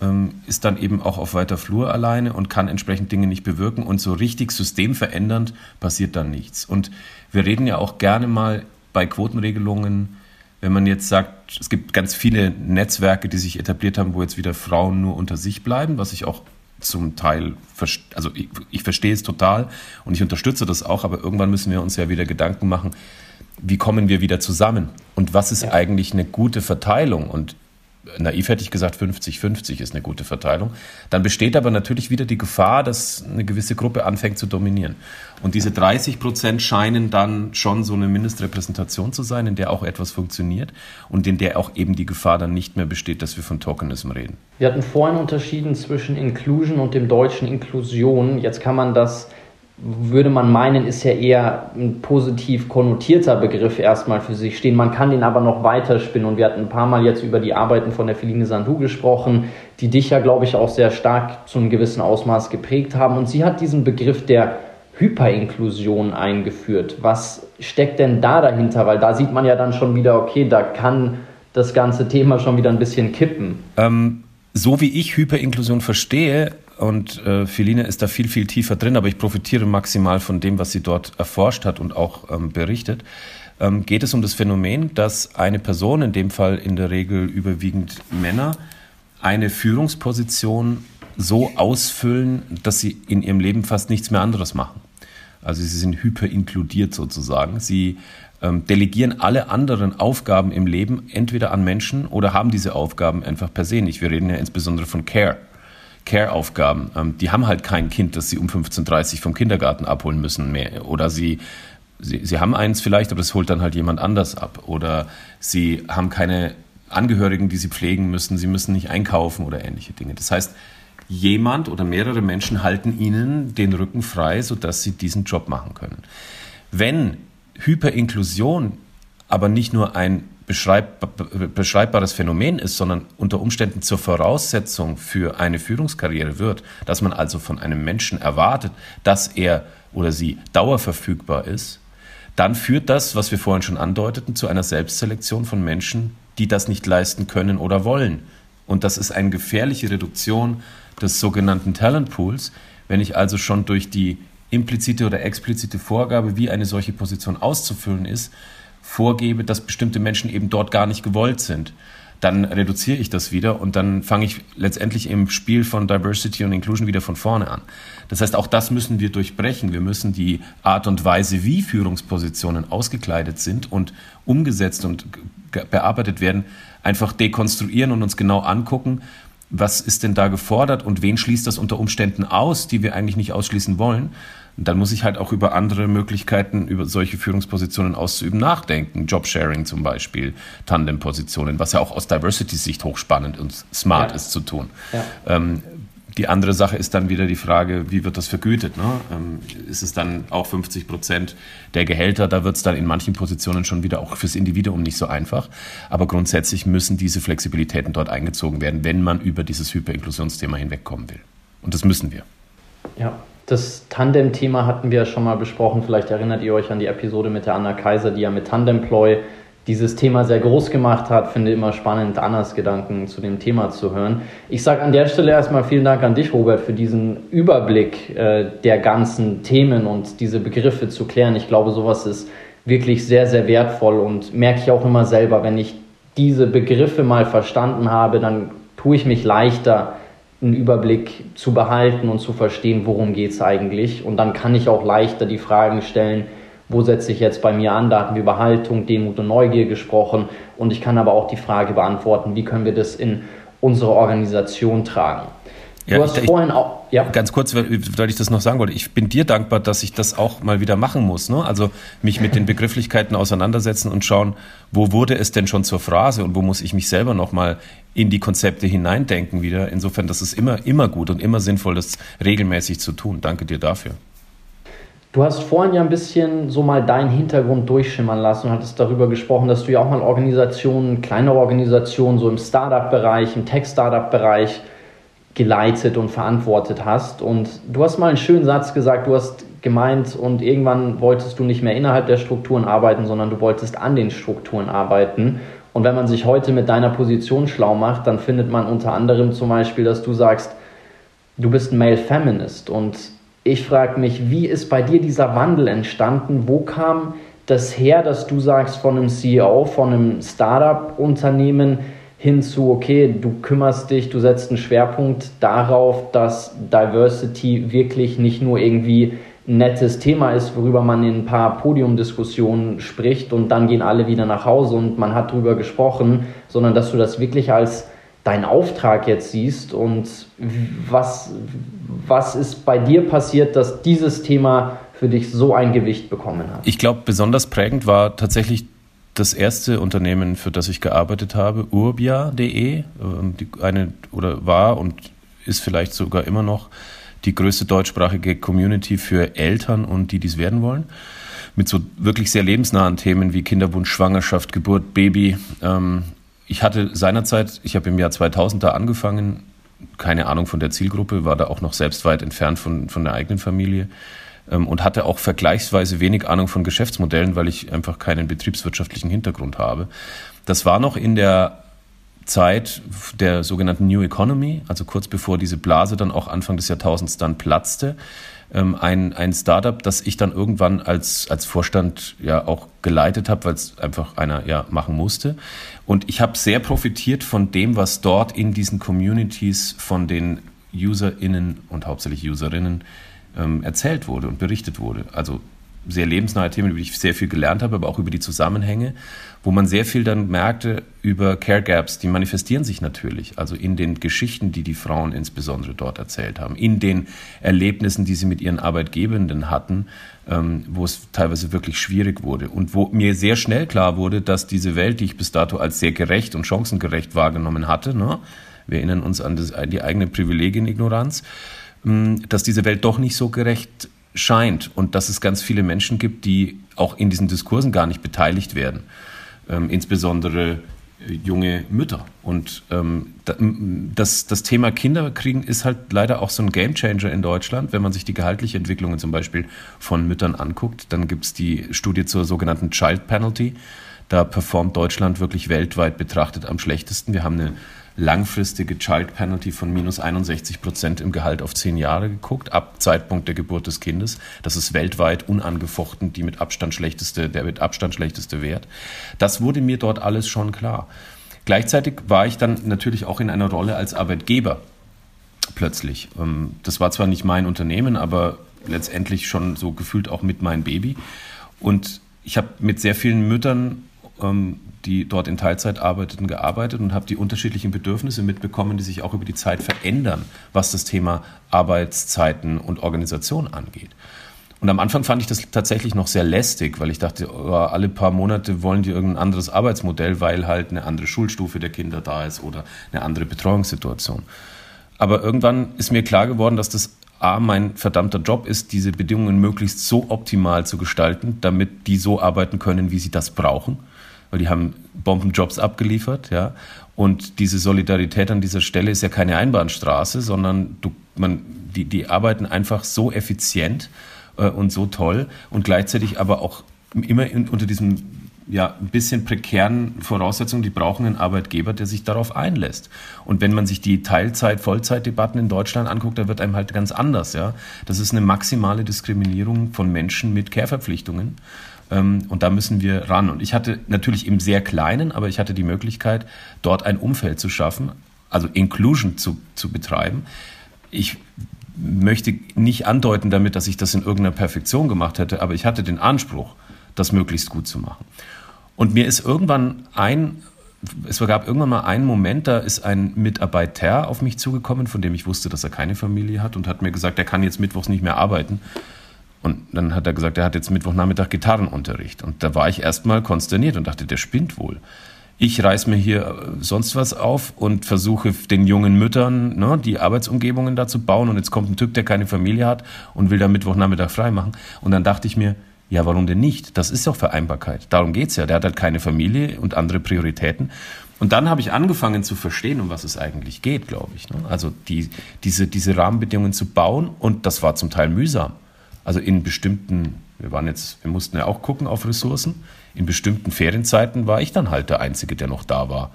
ähm, ist dann eben auch auf weiter Flur alleine und kann entsprechend Dinge nicht bewirken. Und so richtig systemverändernd passiert dann nichts. Und wir reden ja auch gerne mal bei Quotenregelungen, wenn man jetzt sagt, es gibt ganz viele Netzwerke, die sich etabliert haben, wo jetzt wieder Frauen nur unter sich bleiben, was ich auch zum Teil, also ich, ich verstehe es total und ich unterstütze das auch, aber irgendwann müssen wir uns ja wieder Gedanken machen, wie kommen wir wieder zusammen und was ist ja. eigentlich eine gute Verteilung und naiv hätte ich gesagt, 50-50 ist eine gute Verteilung. Dann besteht aber natürlich wieder die Gefahr, dass eine gewisse Gruppe anfängt zu dominieren. Und diese 30 Prozent scheinen dann schon so eine Mindestrepräsentation zu sein, in der auch etwas funktioniert und in der auch eben die Gefahr dann nicht mehr besteht, dass wir von Tokenism reden. Wir hatten vorhin unterschieden zwischen Inclusion und dem deutschen Inklusion. Jetzt kann man das würde man meinen, ist ja eher ein positiv konnotierter Begriff erstmal für sich stehen. Man kann den aber noch weiterspinnen und wir hatten ein paar Mal jetzt über die Arbeiten von der Feline Sandu gesprochen, die dich ja, glaube ich, auch sehr stark zu einem gewissen Ausmaß geprägt haben. Und sie hat diesen Begriff der Hyperinklusion eingeführt. Was steckt denn da dahinter? Weil da sieht man ja dann schon wieder, okay, da kann das ganze Thema schon wieder ein bisschen kippen. Ähm, so wie ich Hyperinklusion verstehe, und äh, Feline ist da viel, viel tiefer drin, aber ich profitiere maximal von dem, was sie dort erforscht hat und auch ähm, berichtet. Ähm, geht es um das Phänomen, dass eine Person, in dem Fall in der Regel überwiegend Männer, eine Führungsposition so ausfüllen, dass sie in ihrem Leben fast nichts mehr anderes machen. Also sie sind hyperinkludiert sozusagen. Sie ähm, delegieren alle anderen Aufgaben im Leben entweder an Menschen oder haben diese Aufgaben einfach per se nicht. Wir reden ja insbesondere von Care. Care-Aufgaben. Ähm, die haben halt kein Kind, das sie um 15.30 Uhr vom Kindergarten abholen müssen mehr. Oder sie, sie, sie haben eins vielleicht, aber das holt dann halt jemand anders ab. Oder sie haben keine Angehörigen, die sie pflegen müssen. Sie müssen nicht einkaufen oder ähnliche Dinge. Das heißt, jemand oder mehrere Menschen halten ihnen den Rücken frei, sodass sie diesen Job machen können. Wenn Hyperinklusion aber nicht nur ein beschreib, beschreibbares Phänomen ist, sondern unter Umständen zur Voraussetzung für eine Führungskarriere wird, dass man also von einem Menschen erwartet, dass er oder sie dauerverfügbar ist, dann führt das, was wir vorhin schon andeuteten, zu einer Selbstselektion von Menschen, die das nicht leisten können oder wollen. Und das ist eine gefährliche Reduktion des sogenannten Talent Pools, wenn ich also schon durch die implizite oder explizite Vorgabe, wie eine solche Position auszufüllen ist, vorgebe, dass bestimmte Menschen eben dort gar nicht gewollt sind, dann reduziere ich das wieder und dann fange ich letztendlich im Spiel von Diversity und Inclusion wieder von vorne an. Das heißt, auch das müssen wir durchbrechen. Wir müssen die Art und Weise, wie Führungspositionen ausgekleidet sind und umgesetzt und bearbeitet werden, einfach dekonstruieren und uns genau angucken, was ist denn da gefordert und wen schließt das unter Umständen aus, die wir eigentlich nicht ausschließen wollen dann muss ich halt auch über andere Möglichkeiten, über solche Führungspositionen auszuüben, nachdenken. Jobsharing zum Beispiel, Tandempositionen, was ja auch aus Diversity-Sicht hochspannend und smart ja. ist zu tun. Ja. Ähm, die andere Sache ist dann wieder die Frage, wie wird das vergütet? Ne? Ähm, ist es dann auch 50 Prozent der Gehälter? Da wird es dann in manchen Positionen schon wieder auch fürs Individuum nicht so einfach. Aber grundsätzlich müssen diese Flexibilitäten dort eingezogen werden, wenn man über dieses Hyperinklusionsthema hinwegkommen will. Und das müssen wir. Ja, das Tandem-Thema hatten wir schon mal besprochen. Vielleicht erinnert ihr euch an die Episode mit der Anna Kaiser, die ja mit Tandemploy dieses Thema sehr groß gemacht hat. Finde immer spannend, Annas Gedanken zu dem Thema zu hören. Ich sage an der Stelle erstmal vielen Dank an dich, Robert, für diesen Überblick äh, der ganzen Themen und diese Begriffe zu klären. Ich glaube, sowas ist wirklich sehr, sehr wertvoll und merke ich auch immer selber, wenn ich diese Begriffe mal verstanden habe, dann tue ich mich leichter, einen Überblick zu behalten und zu verstehen, worum geht es eigentlich. Und dann kann ich auch leichter die Fragen stellen, wo setze ich jetzt bei mir an? Da hatten wir über Haltung, Demut und Neugier gesprochen. Und ich kann aber auch die Frage beantworten, wie können wir das in unsere Organisation tragen? Du ja, hast ich, vorhin auch. Ja. Ganz kurz, weil, weil ich das noch sagen wollte. Ich bin dir dankbar, dass ich das auch mal wieder machen muss. Ne? Also mich mit den Begrifflichkeiten auseinandersetzen und schauen, wo wurde es denn schon zur Phrase und wo muss ich mich selber nochmal in die Konzepte hineindenken wieder. Insofern, das ist immer, immer gut und immer sinnvoll, das regelmäßig zu tun. Danke dir dafür. Du hast vorhin ja ein bisschen so mal deinen Hintergrund durchschimmern lassen und hattest darüber gesprochen, dass du ja auch mal Organisationen, kleinere Organisationen, so im Startup-Bereich, im Tech-Startup-Bereich geleitet und verantwortet hast. Und du hast mal einen schönen Satz gesagt, du hast gemeint und irgendwann wolltest du nicht mehr innerhalb der Strukturen arbeiten, sondern du wolltest an den Strukturen arbeiten. Und wenn man sich heute mit deiner Position schlau macht, dann findet man unter anderem zum Beispiel, dass du sagst, du bist ein Male Feminist und ich frage mich, wie ist bei dir dieser Wandel entstanden? Wo kam das her, dass du sagst, von einem CEO, von einem Startup-Unternehmen hin zu, okay, du kümmerst dich, du setzt einen Schwerpunkt darauf, dass Diversity wirklich nicht nur irgendwie ein nettes Thema ist, worüber man in ein paar Podiumdiskussionen spricht und dann gehen alle wieder nach Hause und man hat darüber gesprochen, sondern dass du das wirklich als deinen Auftrag jetzt siehst und was, was ist bei dir passiert, dass dieses Thema für dich so ein Gewicht bekommen hat? Ich glaube, besonders prägend war tatsächlich das erste Unternehmen, für das ich gearbeitet habe, urbia.de, ähm, eine oder war und ist vielleicht sogar immer noch die größte deutschsprachige Community für Eltern und die, die es werden wollen. Mit so wirklich sehr lebensnahen Themen wie Kinderwunsch, Schwangerschaft, Geburt, Baby. Ähm, ich hatte seinerzeit, ich habe im Jahr 2000 da angefangen, keine Ahnung von der Zielgruppe, war da auch noch selbst weit entfernt von, von der eigenen Familie und hatte auch vergleichsweise wenig Ahnung von Geschäftsmodellen, weil ich einfach keinen betriebswirtschaftlichen Hintergrund habe. Das war noch in der Zeit der sogenannten New Economy, also kurz bevor diese Blase dann auch Anfang des Jahrtausends dann platzte ähm, ein, ein Startup, das ich dann irgendwann als, als Vorstand ja auch geleitet habe, weil es einfach einer ja machen musste. Und ich habe sehr profitiert von dem, was dort in diesen Communities von den UserInnen und hauptsächlich Userinnen ähm, erzählt wurde und berichtet wurde. Also sehr lebensnahe Themen, über die ich sehr viel gelernt habe, aber auch über die Zusammenhänge, wo man sehr viel dann merkte über Care Gaps, die manifestieren sich natürlich, also in den Geschichten, die die Frauen insbesondere dort erzählt haben, in den Erlebnissen, die sie mit ihren Arbeitgebenden hatten, ähm, wo es teilweise wirklich schwierig wurde. Und wo mir sehr schnell klar wurde, dass diese Welt, die ich bis dato als sehr gerecht und chancengerecht wahrgenommen hatte, ne, wir erinnern uns an, das, die eigene Privilegienignoranz, dass diese Welt doch nicht so gerecht scheint und dass es ganz viele Menschen gibt, die auch in diesen Diskursen gar nicht beteiligt werden, ähm, insbesondere äh, junge Mütter. Und ähm, das, das Thema Kinderkriegen ist halt leider auch so ein Gamechanger in Deutschland. Wenn man sich die gehaltliche Entwicklung zum Beispiel von Müttern anguckt, dann gibt es die Studie zur sogenannten Child Penalty. Da performt Deutschland wirklich weltweit betrachtet am schlechtesten. Wir haben eine langfristige Child Penalty von minus 61 Prozent im Gehalt auf zehn Jahre geguckt, ab Zeitpunkt der Geburt des Kindes. Das ist weltweit unangefochten die mit Abstand schlechteste, der mit Abstand schlechteste Wert. Das wurde mir dort alles schon klar. Gleichzeitig war ich dann natürlich auch in einer Rolle als Arbeitgeber plötzlich. Ähm, das war zwar nicht mein Unternehmen, aber letztendlich schon so gefühlt auch mit meinem Baby. Und ich habe mit sehr vielen Müttern ähm, die dort in Teilzeit arbeiteten, gearbeitet und habe die unterschiedlichen Bedürfnisse mitbekommen, die sich auch über die Zeit verändern, was das Thema Arbeitszeiten und Organisation angeht. Und am Anfang fand ich das tatsächlich noch sehr lästig, weil ich dachte, oh, alle paar Monate wollen die irgendein anderes Arbeitsmodell, weil halt eine andere Schulstufe der Kinder da ist oder eine andere Betreuungssituation. Aber irgendwann ist mir klar geworden, dass das A, mein verdammter Job ist, diese Bedingungen möglichst so optimal zu gestalten, damit die so arbeiten können, wie sie das brauchen. Weil die haben Bombenjobs abgeliefert, ja. Und diese Solidarität an dieser Stelle ist ja keine Einbahnstraße, sondern du, man, die, die arbeiten einfach so effizient äh, und so toll und gleichzeitig aber auch immer in, unter diesem ja, ein bisschen prekären Voraussetzungen, die brauchen einen Arbeitgeber, der sich darauf einlässt. Und wenn man sich die Teilzeit-, Vollzeitdebatten in Deutschland anguckt, da wird einem halt ganz anders, ja. Das ist eine maximale Diskriminierung von Menschen mit Kehrverpflichtungen. Ähm, und da müssen wir ran. Und ich hatte natürlich im sehr kleinen, aber ich hatte die Möglichkeit, dort ein Umfeld zu schaffen, also Inclusion zu, zu betreiben. Ich möchte nicht andeuten damit, dass ich das in irgendeiner Perfektion gemacht hätte, aber ich hatte den Anspruch, das möglichst gut zu machen. Und mir ist irgendwann ein, es gab irgendwann mal einen Moment, da ist ein Mitarbeiter auf mich zugekommen, von dem ich wusste, dass er keine Familie hat und hat mir gesagt, er kann jetzt mittwochs nicht mehr arbeiten. Und dann hat er gesagt, er hat jetzt Mittwochnachmittag Gitarrenunterricht. Und da war ich erstmal konsterniert und dachte, der spinnt wohl. Ich reiß mir hier äh, sonst was auf und versuche den jungen Müttern ne, die Arbeitsumgebungen da zu bauen. Und jetzt kommt ein Typ, der keine Familie hat und will da Mittwochnachmittag frei machen. Und dann dachte ich mir, ja, warum denn nicht? Das ist doch Vereinbarkeit. Darum geht's ja. Der hat halt keine Familie und andere Prioritäten. Und dann habe ich angefangen zu verstehen, um was es eigentlich geht, glaube ich. Ne? Also die, diese, diese Rahmenbedingungen zu bauen und das war zum Teil mühsam. Also in bestimmten, wir waren jetzt, wir mussten ja auch gucken auf Ressourcen. In bestimmten Ferienzeiten war ich dann halt der Einzige, der noch da war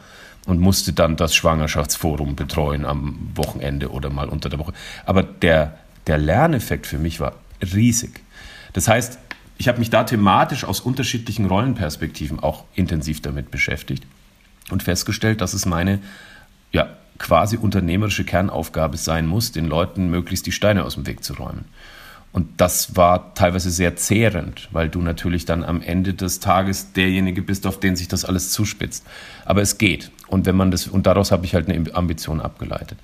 und musste dann das Schwangerschaftsforum betreuen am Wochenende oder mal unter der Woche. Aber der, der Lerneffekt für mich war riesig. Das heißt, ich habe mich da thematisch aus unterschiedlichen Rollenperspektiven auch intensiv damit beschäftigt und festgestellt, dass es meine ja, quasi unternehmerische Kernaufgabe sein muss, den Leuten möglichst die Steine aus dem Weg zu räumen. Und das war teilweise sehr zehrend, weil du natürlich dann am Ende des Tages derjenige bist, auf den sich das alles zuspitzt. Aber es geht. Und wenn man das, und daraus habe ich halt eine Ambition abgeleitet.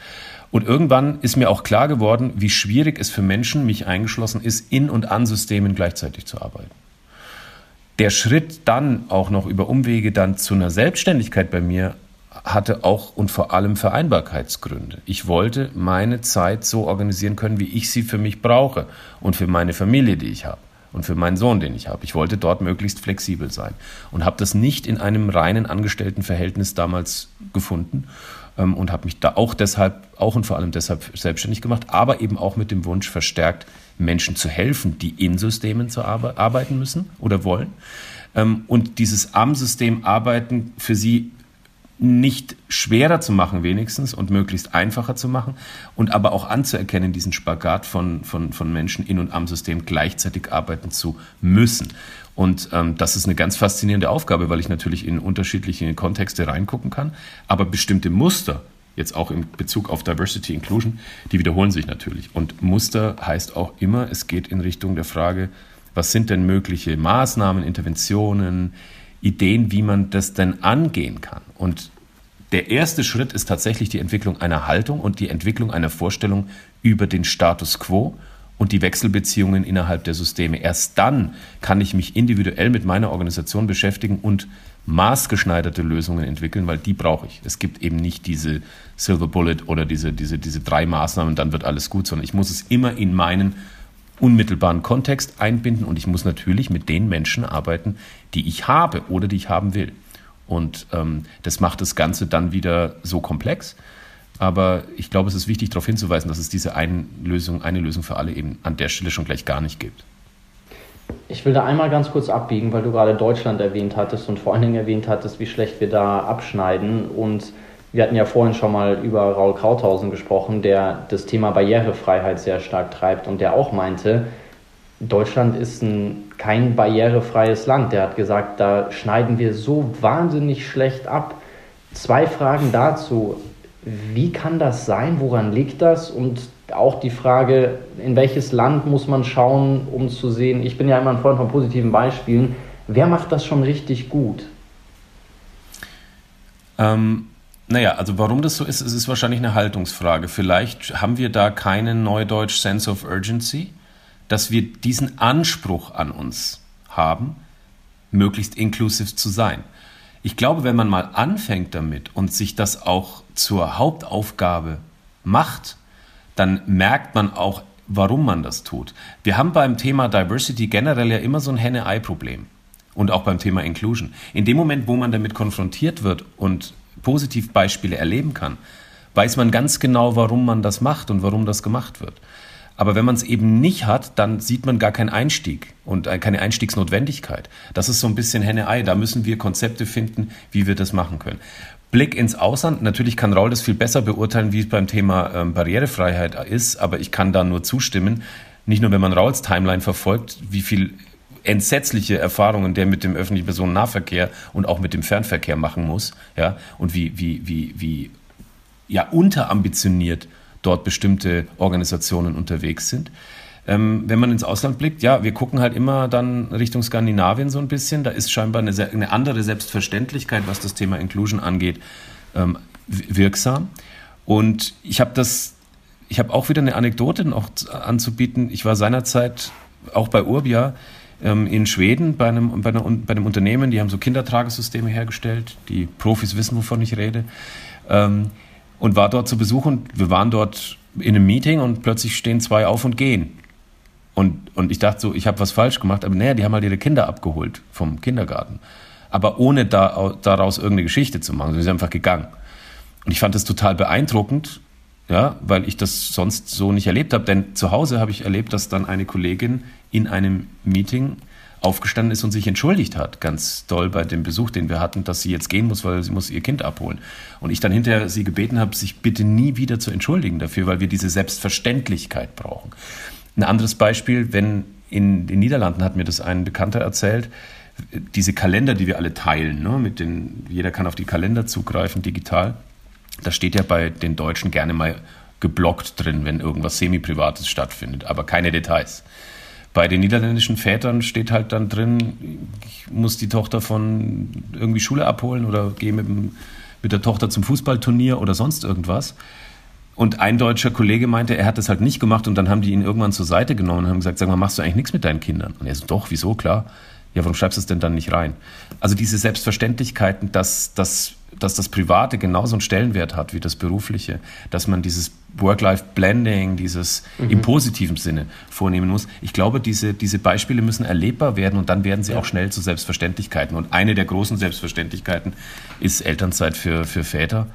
Und irgendwann ist mir auch klar geworden, wie schwierig es für Menschen, mich eingeschlossen ist, in und an Systemen gleichzeitig zu arbeiten. Der Schritt dann auch noch über Umwege dann zu einer Selbstständigkeit bei mir hatte auch und vor allem Vereinbarkeitsgründe. Ich wollte meine Zeit so organisieren können, wie ich sie für mich brauche und für meine Familie, die ich habe und für meinen Sohn, den ich habe. Ich wollte dort möglichst flexibel sein und habe das nicht in einem reinen Angestelltenverhältnis damals gefunden ähm, und habe mich da auch deshalb, auch und vor allem deshalb selbstständig gemacht, aber eben auch mit dem Wunsch verstärkt, Menschen zu helfen, die in Systemen zu arbe arbeiten müssen oder wollen. Ähm, und dieses am System arbeiten für sie nicht schwerer zu machen wenigstens und möglichst einfacher zu machen und aber auch anzuerkennen, diesen Spagat von, von, von Menschen in und am System gleichzeitig arbeiten zu müssen. Und ähm, das ist eine ganz faszinierende Aufgabe, weil ich natürlich in unterschiedliche Kontexte reingucken kann, aber bestimmte Muster, jetzt auch in Bezug auf Diversity Inclusion, die wiederholen sich natürlich. Und Muster heißt auch immer, es geht in Richtung der Frage, was sind denn mögliche Maßnahmen, Interventionen, Ideen, wie man das denn angehen kann. Und der erste Schritt ist tatsächlich die Entwicklung einer Haltung und die Entwicklung einer Vorstellung über den Status quo und die Wechselbeziehungen innerhalb der Systeme. Erst dann kann ich mich individuell mit meiner Organisation beschäftigen und maßgeschneiderte Lösungen entwickeln, weil die brauche ich. Es gibt eben nicht diese Silver Bullet oder diese, diese, diese drei Maßnahmen, dann wird alles gut, sondern ich muss es immer in meinen unmittelbaren Kontext einbinden und ich muss natürlich mit den Menschen arbeiten, die ich habe oder die ich haben will. Und ähm, das macht das Ganze dann wieder so komplex. Aber ich glaube, es ist wichtig, darauf hinzuweisen, dass es diese eine Lösung, eine Lösung für alle eben an der Stelle schon gleich gar nicht gibt. Ich will da einmal ganz kurz abbiegen, weil du gerade Deutschland erwähnt hattest und vor allen Dingen erwähnt hattest, wie schlecht wir da abschneiden. Und wir hatten ja vorhin schon mal über Raul Krauthausen gesprochen, der das Thema Barrierefreiheit sehr stark treibt und der auch meinte, Deutschland ist ein, kein barrierefreies Land. Der hat gesagt, da schneiden wir so wahnsinnig schlecht ab. Zwei Fragen dazu. Wie kann das sein? Woran liegt das? Und auch die Frage, in welches Land muss man schauen, um zu sehen, ich bin ja immer ein Freund von positiven Beispielen, wer macht das schon richtig gut? Ähm, naja, also warum das so ist, es ist wahrscheinlich eine Haltungsfrage. Vielleicht haben wir da keinen Neudeutsch Sense of Urgency, dass wir diesen Anspruch an uns haben, möglichst inklusiv zu sein. Ich glaube, wenn man mal anfängt damit und sich das auch zur Hauptaufgabe macht, dann merkt man auch, warum man das tut. Wir haben beim Thema Diversity generell ja immer so ein Henne-Ei-Problem. Und auch beim Thema Inclusion. In dem Moment, wo man damit konfrontiert wird und Positivbeispiele erleben kann, weiß man ganz genau, warum man das macht und warum das gemacht wird. Aber wenn man es eben nicht hat, dann sieht man gar keinen Einstieg und äh, keine Einstiegsnotwendigkeit. Das ist so ein bisschen Henne-Ei. Da müssen wir Konzepte finden, wie wir das machen können. Blick ins Ausland. Natürlich kann Raul das viel besser beurteilen, wie es beim Thema ähm, Barrierefreiheit ist, aber ich kann da nur zustimmen. Nicht nur, wenn man Rauls Timeline verfolgt, wie viel entsetzliche Erfahrungen der mit dem öffentlichen Personennahverkehr und auch mit dem Fernverkehr machen muss, ja, und wie, wie, wie, wie ja, unterambitioniert dort bestimmte Organisationen unterwegs sind. Ähm, wenn man ins Ausland blickt, ja, wir gucken halt immer dann Richtung Skandinavien so ein bisschen. Da ist scheinbar eine, eine andere Selbstverständlichkeit, was das Thema Inclusion angeht, ähm, wirksam. Und ich habe das, ich habe auch wieder eine Anekdote noch anzubieten. Ich war seinerzeit auch bei Urbia ähm, in Schweden bei einem, bei, einer, bei einem Unternehmen, die haben so Kindertragesysteme hergestellt. Die Profis wissen, wovon ich rede. Und war dort zu Besuch und wir waren dort in einem Meeting und plötzlich stehen zwei auf und gehen. Und, und ich dachte so, ich habe was falsch gemacht, aber naja, die haben halt ihre Kinder abgeholt vom Kindergarten. Aber ohne da, daraus irgendeine Geschichte zu machen. Sie sind einfach gegangen. Und ich fand das total beeindruckend, ja, weil ich das sonst so nicht erlebt habe. Denn zu Hause habe ich erlebt, dass dann eine Kollegin in einem Meeting aufgestanden ist und sich entschuldigt hat, ganz doll bei dem Besuch, den wir hatten, dass sie jetzt gehen muss, weil sie muss ihr Kind abholen. Und ich dann hinterher sie gebeten habe, sich bitte nie wieder zu entschuldigen dafür, weil wir diese Selbstverständlichkeit brauchen. Ein anderes Beispiel, wenn in den Niederlanden hat mir das ein Bekannter erzählt, diese Kalender, die wir alle teilen, ne, mit den, jeder kann auf die Kalender zugreifen, digital. Da steht ja bei den Deutschen gerne mal geblockt drin, wenn irgendwas Semi-Privates stattfindet, aber keine Details. Bei den niederländischen Vätern steht halt dann drin, ich muss die Tochter von irgendwie Schule abholen oder gehe mit, mit der Tochter zum Fußballturnier oder sonst irgendwas. Und ein deutscher Kollege meinte, er hat das halt nicht gemacht und dann haben die ihn irgendwann zur Seite genommen und haben gesagt, sag mal, machst du eigentlich nichts mit deinen Kindern? Und er so, doch, wieso, klar. Ja, warum schreibst du es denn dann nicht rein? Also diese Selbstverständlichkeiten, dass, dass, dass das Private genauso einen Stellenwert hat wie das Berufliche, dass man dieses Work-Life-Blending, dieses mhm. im positiven Sinne vornehmen muss. Ich glaube, diese, diese Beispiele müssen erlebbar werden und dann werden sie ja. auch schnell zu Selbstverständlichkeiten. Und eine der großen Selbstverständlichkeiten ist Elternzeit für, für Väter.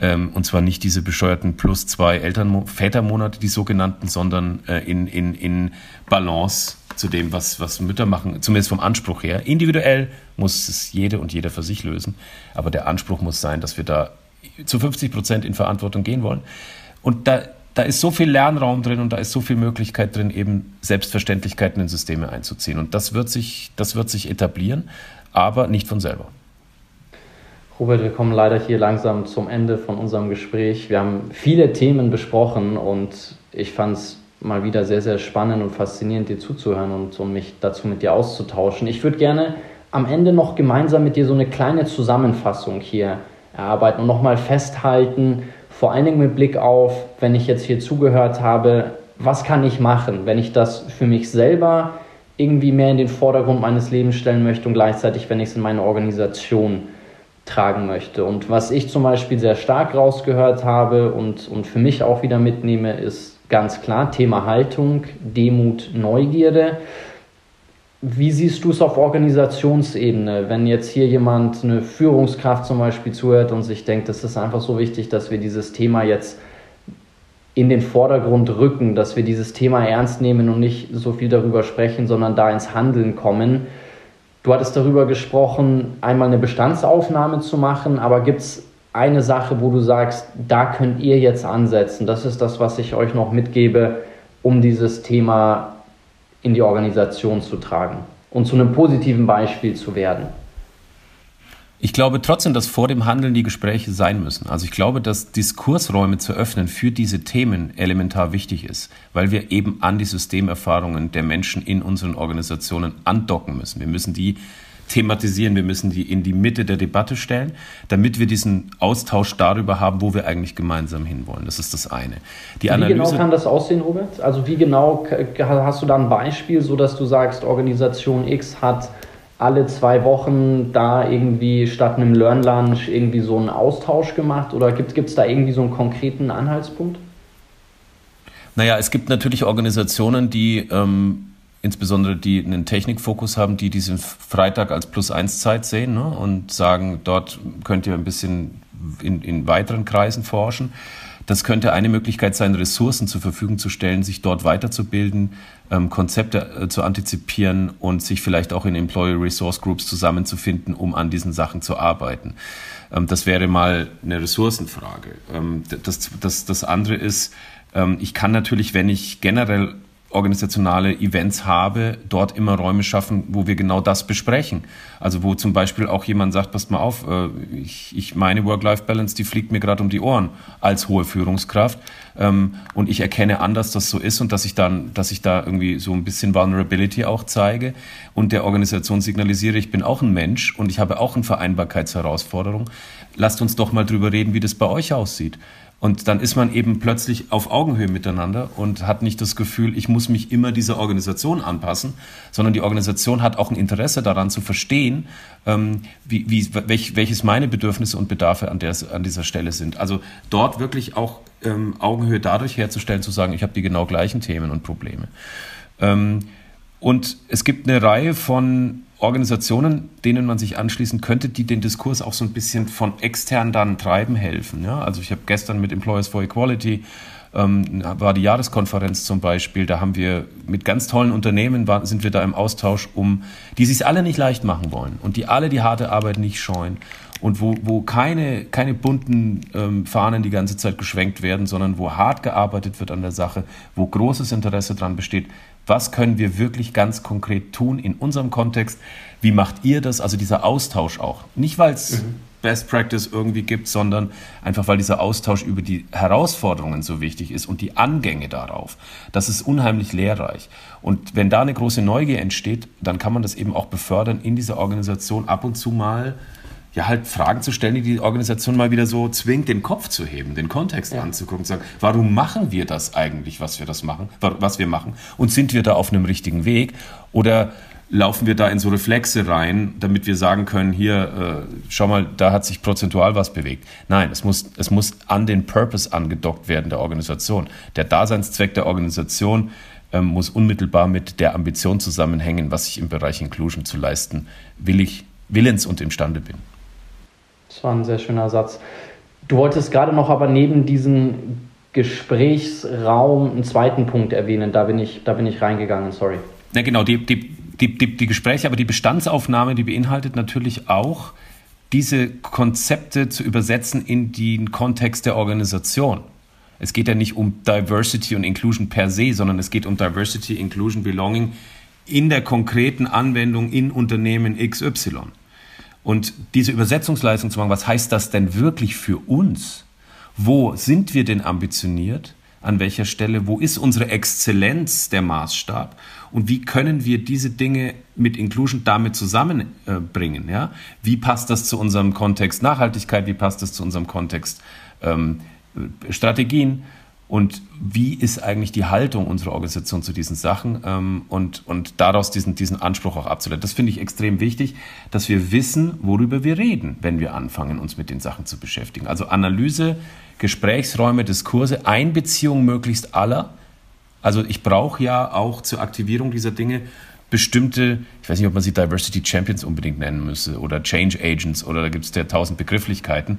Ähm, und zwar nicht diese bescheuerten plus zwei Eltern Vätermonate, die sogenannten, sondern äh, in, in, in Balance zu dem, was, was Mütter machen, zumindest vom Anspruch her. Individuell muss es jede und jeder für sich lösen. Aber der Anspruch muss sein, dass wir da zu 50 Prozent in Verantwortung gehen wollen. Und da, da ist so viel Lernraum drin und da ist so viel Möglichkeit drin, eben Selbstverständlichkeiten in Systeme einzuziehen. Und das wird sich, das wird sich etablieren, aber nicht von selber. Robert, wir kommen leider hier langsam zum Ende von unserem Gespräch. Wir haben viele Themen besprochen und ich fand es mal wieder sehr, sehr spannend und faszinierend, dir zuzuhören und um mich dazu mit dir auszutauschen. Ich würde gerne am Ende noch gemeinsam mit dir so eine kleine Zusammenfassung hier erarbeiten und nochmal festhalten, vor allen Dingen mit Blick auf, wenn ich jetzt hier zugehört habe, was kann ich machen, wenn ich das für mich selber irgendwie mehr in den Vordergrund meines Lebens stellen möchte und gleichzeitig, wenn ich es in meine Organisation tragen möchte. Und was ich zum Beispiel sehr stark rausgehört habe und, und für mich auch wieder mitnehme, ist ganz klar Thema Haltung, Demut, Neugierde. Wie siehst du es auf Organisationsebene, wenn jetzt hier jemand, eine Führungskraft zum Beispiel zuhört und sich denkt, es ist einfach so wichtig, dass wir dieses Thema jetzt in den Vordergrund rücken, dass wir dieses Thema ernst nehmen und nicht so viel darüber sprechen, sondern da ins Handeln kommen. Du hattest darüber gesprochen, einmal eine Bestandsaufnahme zu machen, aber gibt es eine Sache, wo du sagst, da könnt ihr jetzt ansetzen? Das ist das, was ich euch noch mitgebe, um dieses Thema in die Organisation zu tragen und zu einem positiven Beispiel zu werden. Ich glaube trotzdem, dass vor dem Handeln die Gespräche sein müssen. Also ich glaube, dass Diskursräume zu öffnen für diese Themen elementar wichtig ist, weil wir eben an die Systemerfahrungen der Menschen in unseren Organisationen andocken müssen. Wir müssen die thematisieren, wir müssen die in die Mitte der Debatte stellen, damit wir diesen Austausch darüber haben, wo wir eigentlich gemeinsam hinwollen. Das ist das eine. Die wie Analyse, genau kann das aussehen, Robert? Also wie genau hast du da ein Beispiel, so dass du sagst, Organisation X hat alle zwei Wochen da irgendwie statt einem Learn Lunch irgendwie so einen Austausch gemacht oder gibt es da irgendwie so einen konkreten Anhaltspunkt? Naja, es gibt natürlich Organisationen, die ähm, insbesondere die einen Technikfokus haben, die diesen Freitag als Plus-1-Zeit sehen ne, und sagen, dort könnt ihr ein bisschen in, in weiteren Kreisen forschen. Das könnte eine Möglichkeit sein, Ressourcen zur Verfügung zu stellen, sich dort weiterzubilden, ähm, Konzepte äh, zu antizipieren und sich vielleicht auch in Employee Resource Groups zusammenzufinden, um an diesen Sachen zu arbeiten. Ähm, das wäre mal eine Ressourcenfrage. Ähm, das, das, das andere ist, ähm, ich kann natürlich, wenn ich generell organisationale Events habe, dort immer Räume schaffen, wo wir genau das besprechen. Also wo zum Beispiel auch jemand sagt, passt mal auf, äh, ich, ich meine Work-Life-Balance, die fliegt mir gerade um die Ohren als hohe Führungskraft ähm, und ich erkenne an, dass das so ist und dass ich dann, dass ich da irgendwie so ein bisschen Vulnerability auch zeige und der Organisation signalisiere, ich bin auch ein Mensch und ich habe auch eine Vereinbarkeitsherausforderung. Lasst uns doch mal drüber reden, wie das bei euch aussieht. Und dann ist man eben plötzlich auf Augenhöhe miteinander und hat nicht das Gefühl, ich muss mich immer dieser Organisation anpassen, sondern die Organisation hat auch ein Interesse daran zu verstehen, ähm, wie, wie, welch, welches meine Bedürfnisse und Bedarfe an, der, an dieser Stelle sind. Also dort wirklich auch ähm, Augenhöhe dadurch herzustellen, zu sagen, ich habe die genau gleichen Themen und Probleme. Ähm, und es gibt eine Reihe von Organisationen, denen man sich anschließen könnte, die den Diskurs auch so ein bisschen von extern dann treiben helfen. Ja? Also ich habe gestern mit Employers for Equality ähm, war die Jahreskonferenz zum Beispiel, da haben wir mit ganz tollen Unternehmen war, sind wir da im Austausch, um die sich alle nicht leicht machen wollen und die alle die harte Arbeit nicht scheuen und wo, wo keine, keine bunten ähm, Fahnen die ganze Zeit geschwenkt werden, sondern wo hart gearbeitet wird an der Sache, wo großes Interesse dran besteht, was können wir wirklich ganz konkret tun in unserem Kontext? Wie macht ihr das? Also dieser Austausch auch. Nicht, weil es mhm. Best Practice irgendwie gibt, sondern einfach, weil dieser Austausch über die Herausforderungen so wichtig ist und die Angänge darauf. Das ist unheimlich lehrreich. Und wenn da eine große Neugier entsteht, dann kann man das eben auch befördern, in dieser Organisation ab und zu mal ja halt Fragen zu stellen, die die Organisation mal wieder so zwingt, den Kopf zu heben, den Kontext ja. anzugucken, zu sagen, warum machen wir das eigentlich, was wir das machen, was wir machen und sind wir da auf einem richtigen Weg oder laufen wir da in so Reflexe rein, damit wir sagen können, hier, äh, schau mal, da hat sich prozentual was bewegt. Nein, es muss, es muss an den Purpose angedockt werden der Organisation. Der Daseinszweck der Organisation ähm, muss unmittelbar mit der Ambition zusammenhängen, was ich im Bereich Inclusion zu leisten will ich, willens und imstande bin. Das war ein sehr schöner Satz. Du wolltest gerade noch aber neben diesem Gesprächsraum einen zweiten Punkt erwähnen. Da bin ich, da bin ich reingegangen, sorry. Ja, genau, die, die, die, die, die Gespräche, aber die Bestandsaufnahme, die beinhaltet natürlich auch, diese Konzepte zu übersetzen in den Kontext der Organisation. Es geht ja nicht um Diversity und Inclusion per se, sondern es geht um Diversity, Inclusion, Belonging in der konkreten Anwendung in Unternehmen XY. Und diese Übersetzungsleistung zu machen, was heißt das denn wirklich für uns? Wo sind wir denn ambitioniert? An welcher Stelle? Wo ist unsere Exzellenz der Maßstab? Und wie können wir diese Dinge mit Inclusion damit zusammenbringen? Ja? Wie passt das zu unserem Kontext Nachhaltigkeit? Wie passt das zu unserem Kontext ähm, Strategien? Und wie ist eigentlich die Haltung unserer Organisation zu diesen Sachen ähm, und, und daraus diesen, diesen Anspruch auch abzuleiten. Das finde ich extrem wichtig, dass wir wissen, worüber wir reden, wenn wir anfangen, uns mit den Sachen zu beschäftigen. Also Analyse, Gesprächsräume, Diskurse, Einbeziehung möglichst aller. Also ich brauche ja auch zur Aktivierung dieser Dinge bestimmte, ich weiß nicht, ob man sie Diversity Champions unbedingt nennen müsse oder Change Agents oder da gibt es ja tausend Begrifflichkeiten,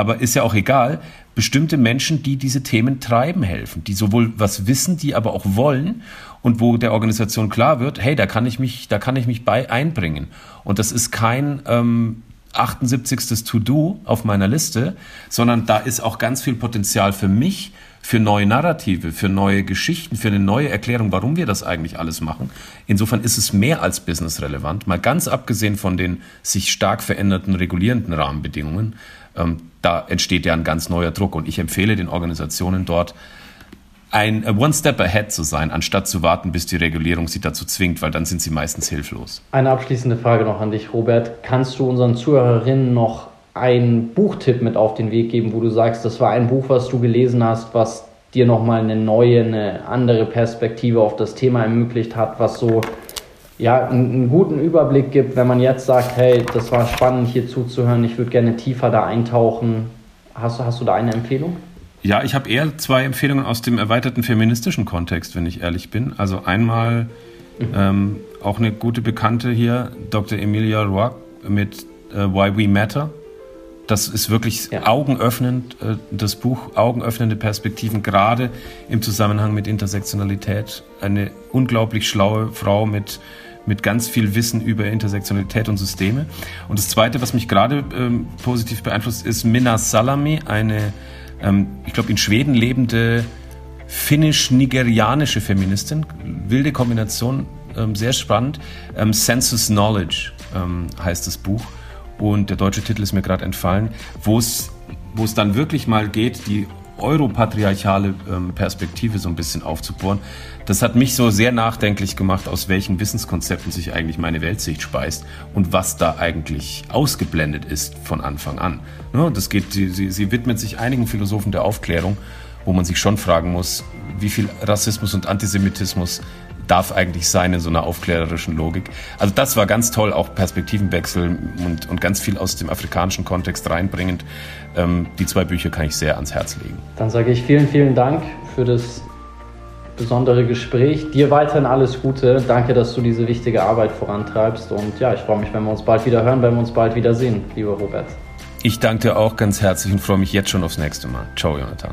aber ist ja auch egal, bestimmte Menschen, die diese Themen treiben helfen, die sowohl was wissen, die aber auch wollen und wo der Organisation klar wird, hey, da kann ich mich, da kann ich mich bei einbringen. Und das ist kein ähm, 78. To-Do auf meiner Liste, sondern da ist auch ganz viel Potenzial für mich, für neue Narrative, für neue Geschichten, für eine neue Erklärung, warum wir das eigentlich alles machen. Insofern ist es mehr als businessrelevant, mal ganz abgesehen von den sich stark veränderten regulierenden Rahmenbedingungen. Ähm, da entsteht ja ein ganz neuer Druck und ich empfehle den Organisationen dort, ein One Step Ahead zu sein, anstatt zu warten, bis die Regulierung sie dazu zwingt, weil dann sind sie meistens hilflos. Eine abschließende Frage noch an dich, Robert. Kannst du unseren Zuhörerinnen noch einen Buchtipp mit auf den Weg geben, wo du sagst, das war ein Buch, was du gelesen hast, was dir nochmal eine neue, eine andere Perspektive auf das Thema ermöglicht hat, was so ja, einen, einen, guten Überblick gibt, wenn man jetzt sagt, hey, das war spannend hier zuzuhören, ich würde gerne tiefer da eintauchen. Hast, hast du da eine Empfehlung? Ja, ich habe eher zwei Empfehlungen aus dem erweiterten feministischen Kontext, wenn ich ehrlich bin. Also einmal mhm. ähm, auch eine gute Bekannte hier, Dr. Emilia Roark mit äh, Why We Matter. Das ist wirklich ja. augenöffnend, äh, das Buch, augenöffnende Perspektiven, gerade im Zusammenhang mit Intersektionalität. Eine unglaublich schlaue Frau mit mit ganz viel Wissen über Intersektionalität und Systeme. Und das Zweite, was mich gerade ähm, positiv beeinflusst, ist Minna Salami, eine, ähm, ich glaube, in Schweden lebende finnisch-nigerianische Feministin. Wilde Kombination, ähm, sehr spannend. Ähm, Census Knowledge ähm, heißt das Buch. Und der deutsche Titel ist mir gerade entfallen, wo es wo es dann wirklich mal geht, die europatriarchale ähm, Perspektive so ein bisschen aufzubohren. Das hat mich so sehr nachdenklich gemacht, aus welchen Wissenskonzepten sich eigentlich meine Weltsicht speist und was da eigentlich ausgeblendet ist von Anfang an. Ne, das geht, sie, sie, sie widmet sich einigen Philosophen der Aufklärung, wo man sich schon fragen muss, wie viel Rassismus und Antisemitismus darf eigentlich sein in so einer aufklärerischen Logik. Also das war ganz toll, auch Perspektivenwechsel und, und ganz viel aus dem afrikanischen Kontext reinbringend. Ähm, die zwei Bücher kann ich sehr ans Herz legen. Dann sage ich vielen, vielen Dank für das besondere Gespräch. Dir weiterhin alles Gute. Danke, dass du diese wichtige Arbeit vorantreibst. Und ja, ich freue mich, wenn wir uns bald wieder hören, wenn wir uns bald wieder sehen, lieber Robert. Ich danke dir auch ganz herzlich und freue mich jetzt schon aufs nächste Mal. Ciao, Jonathan.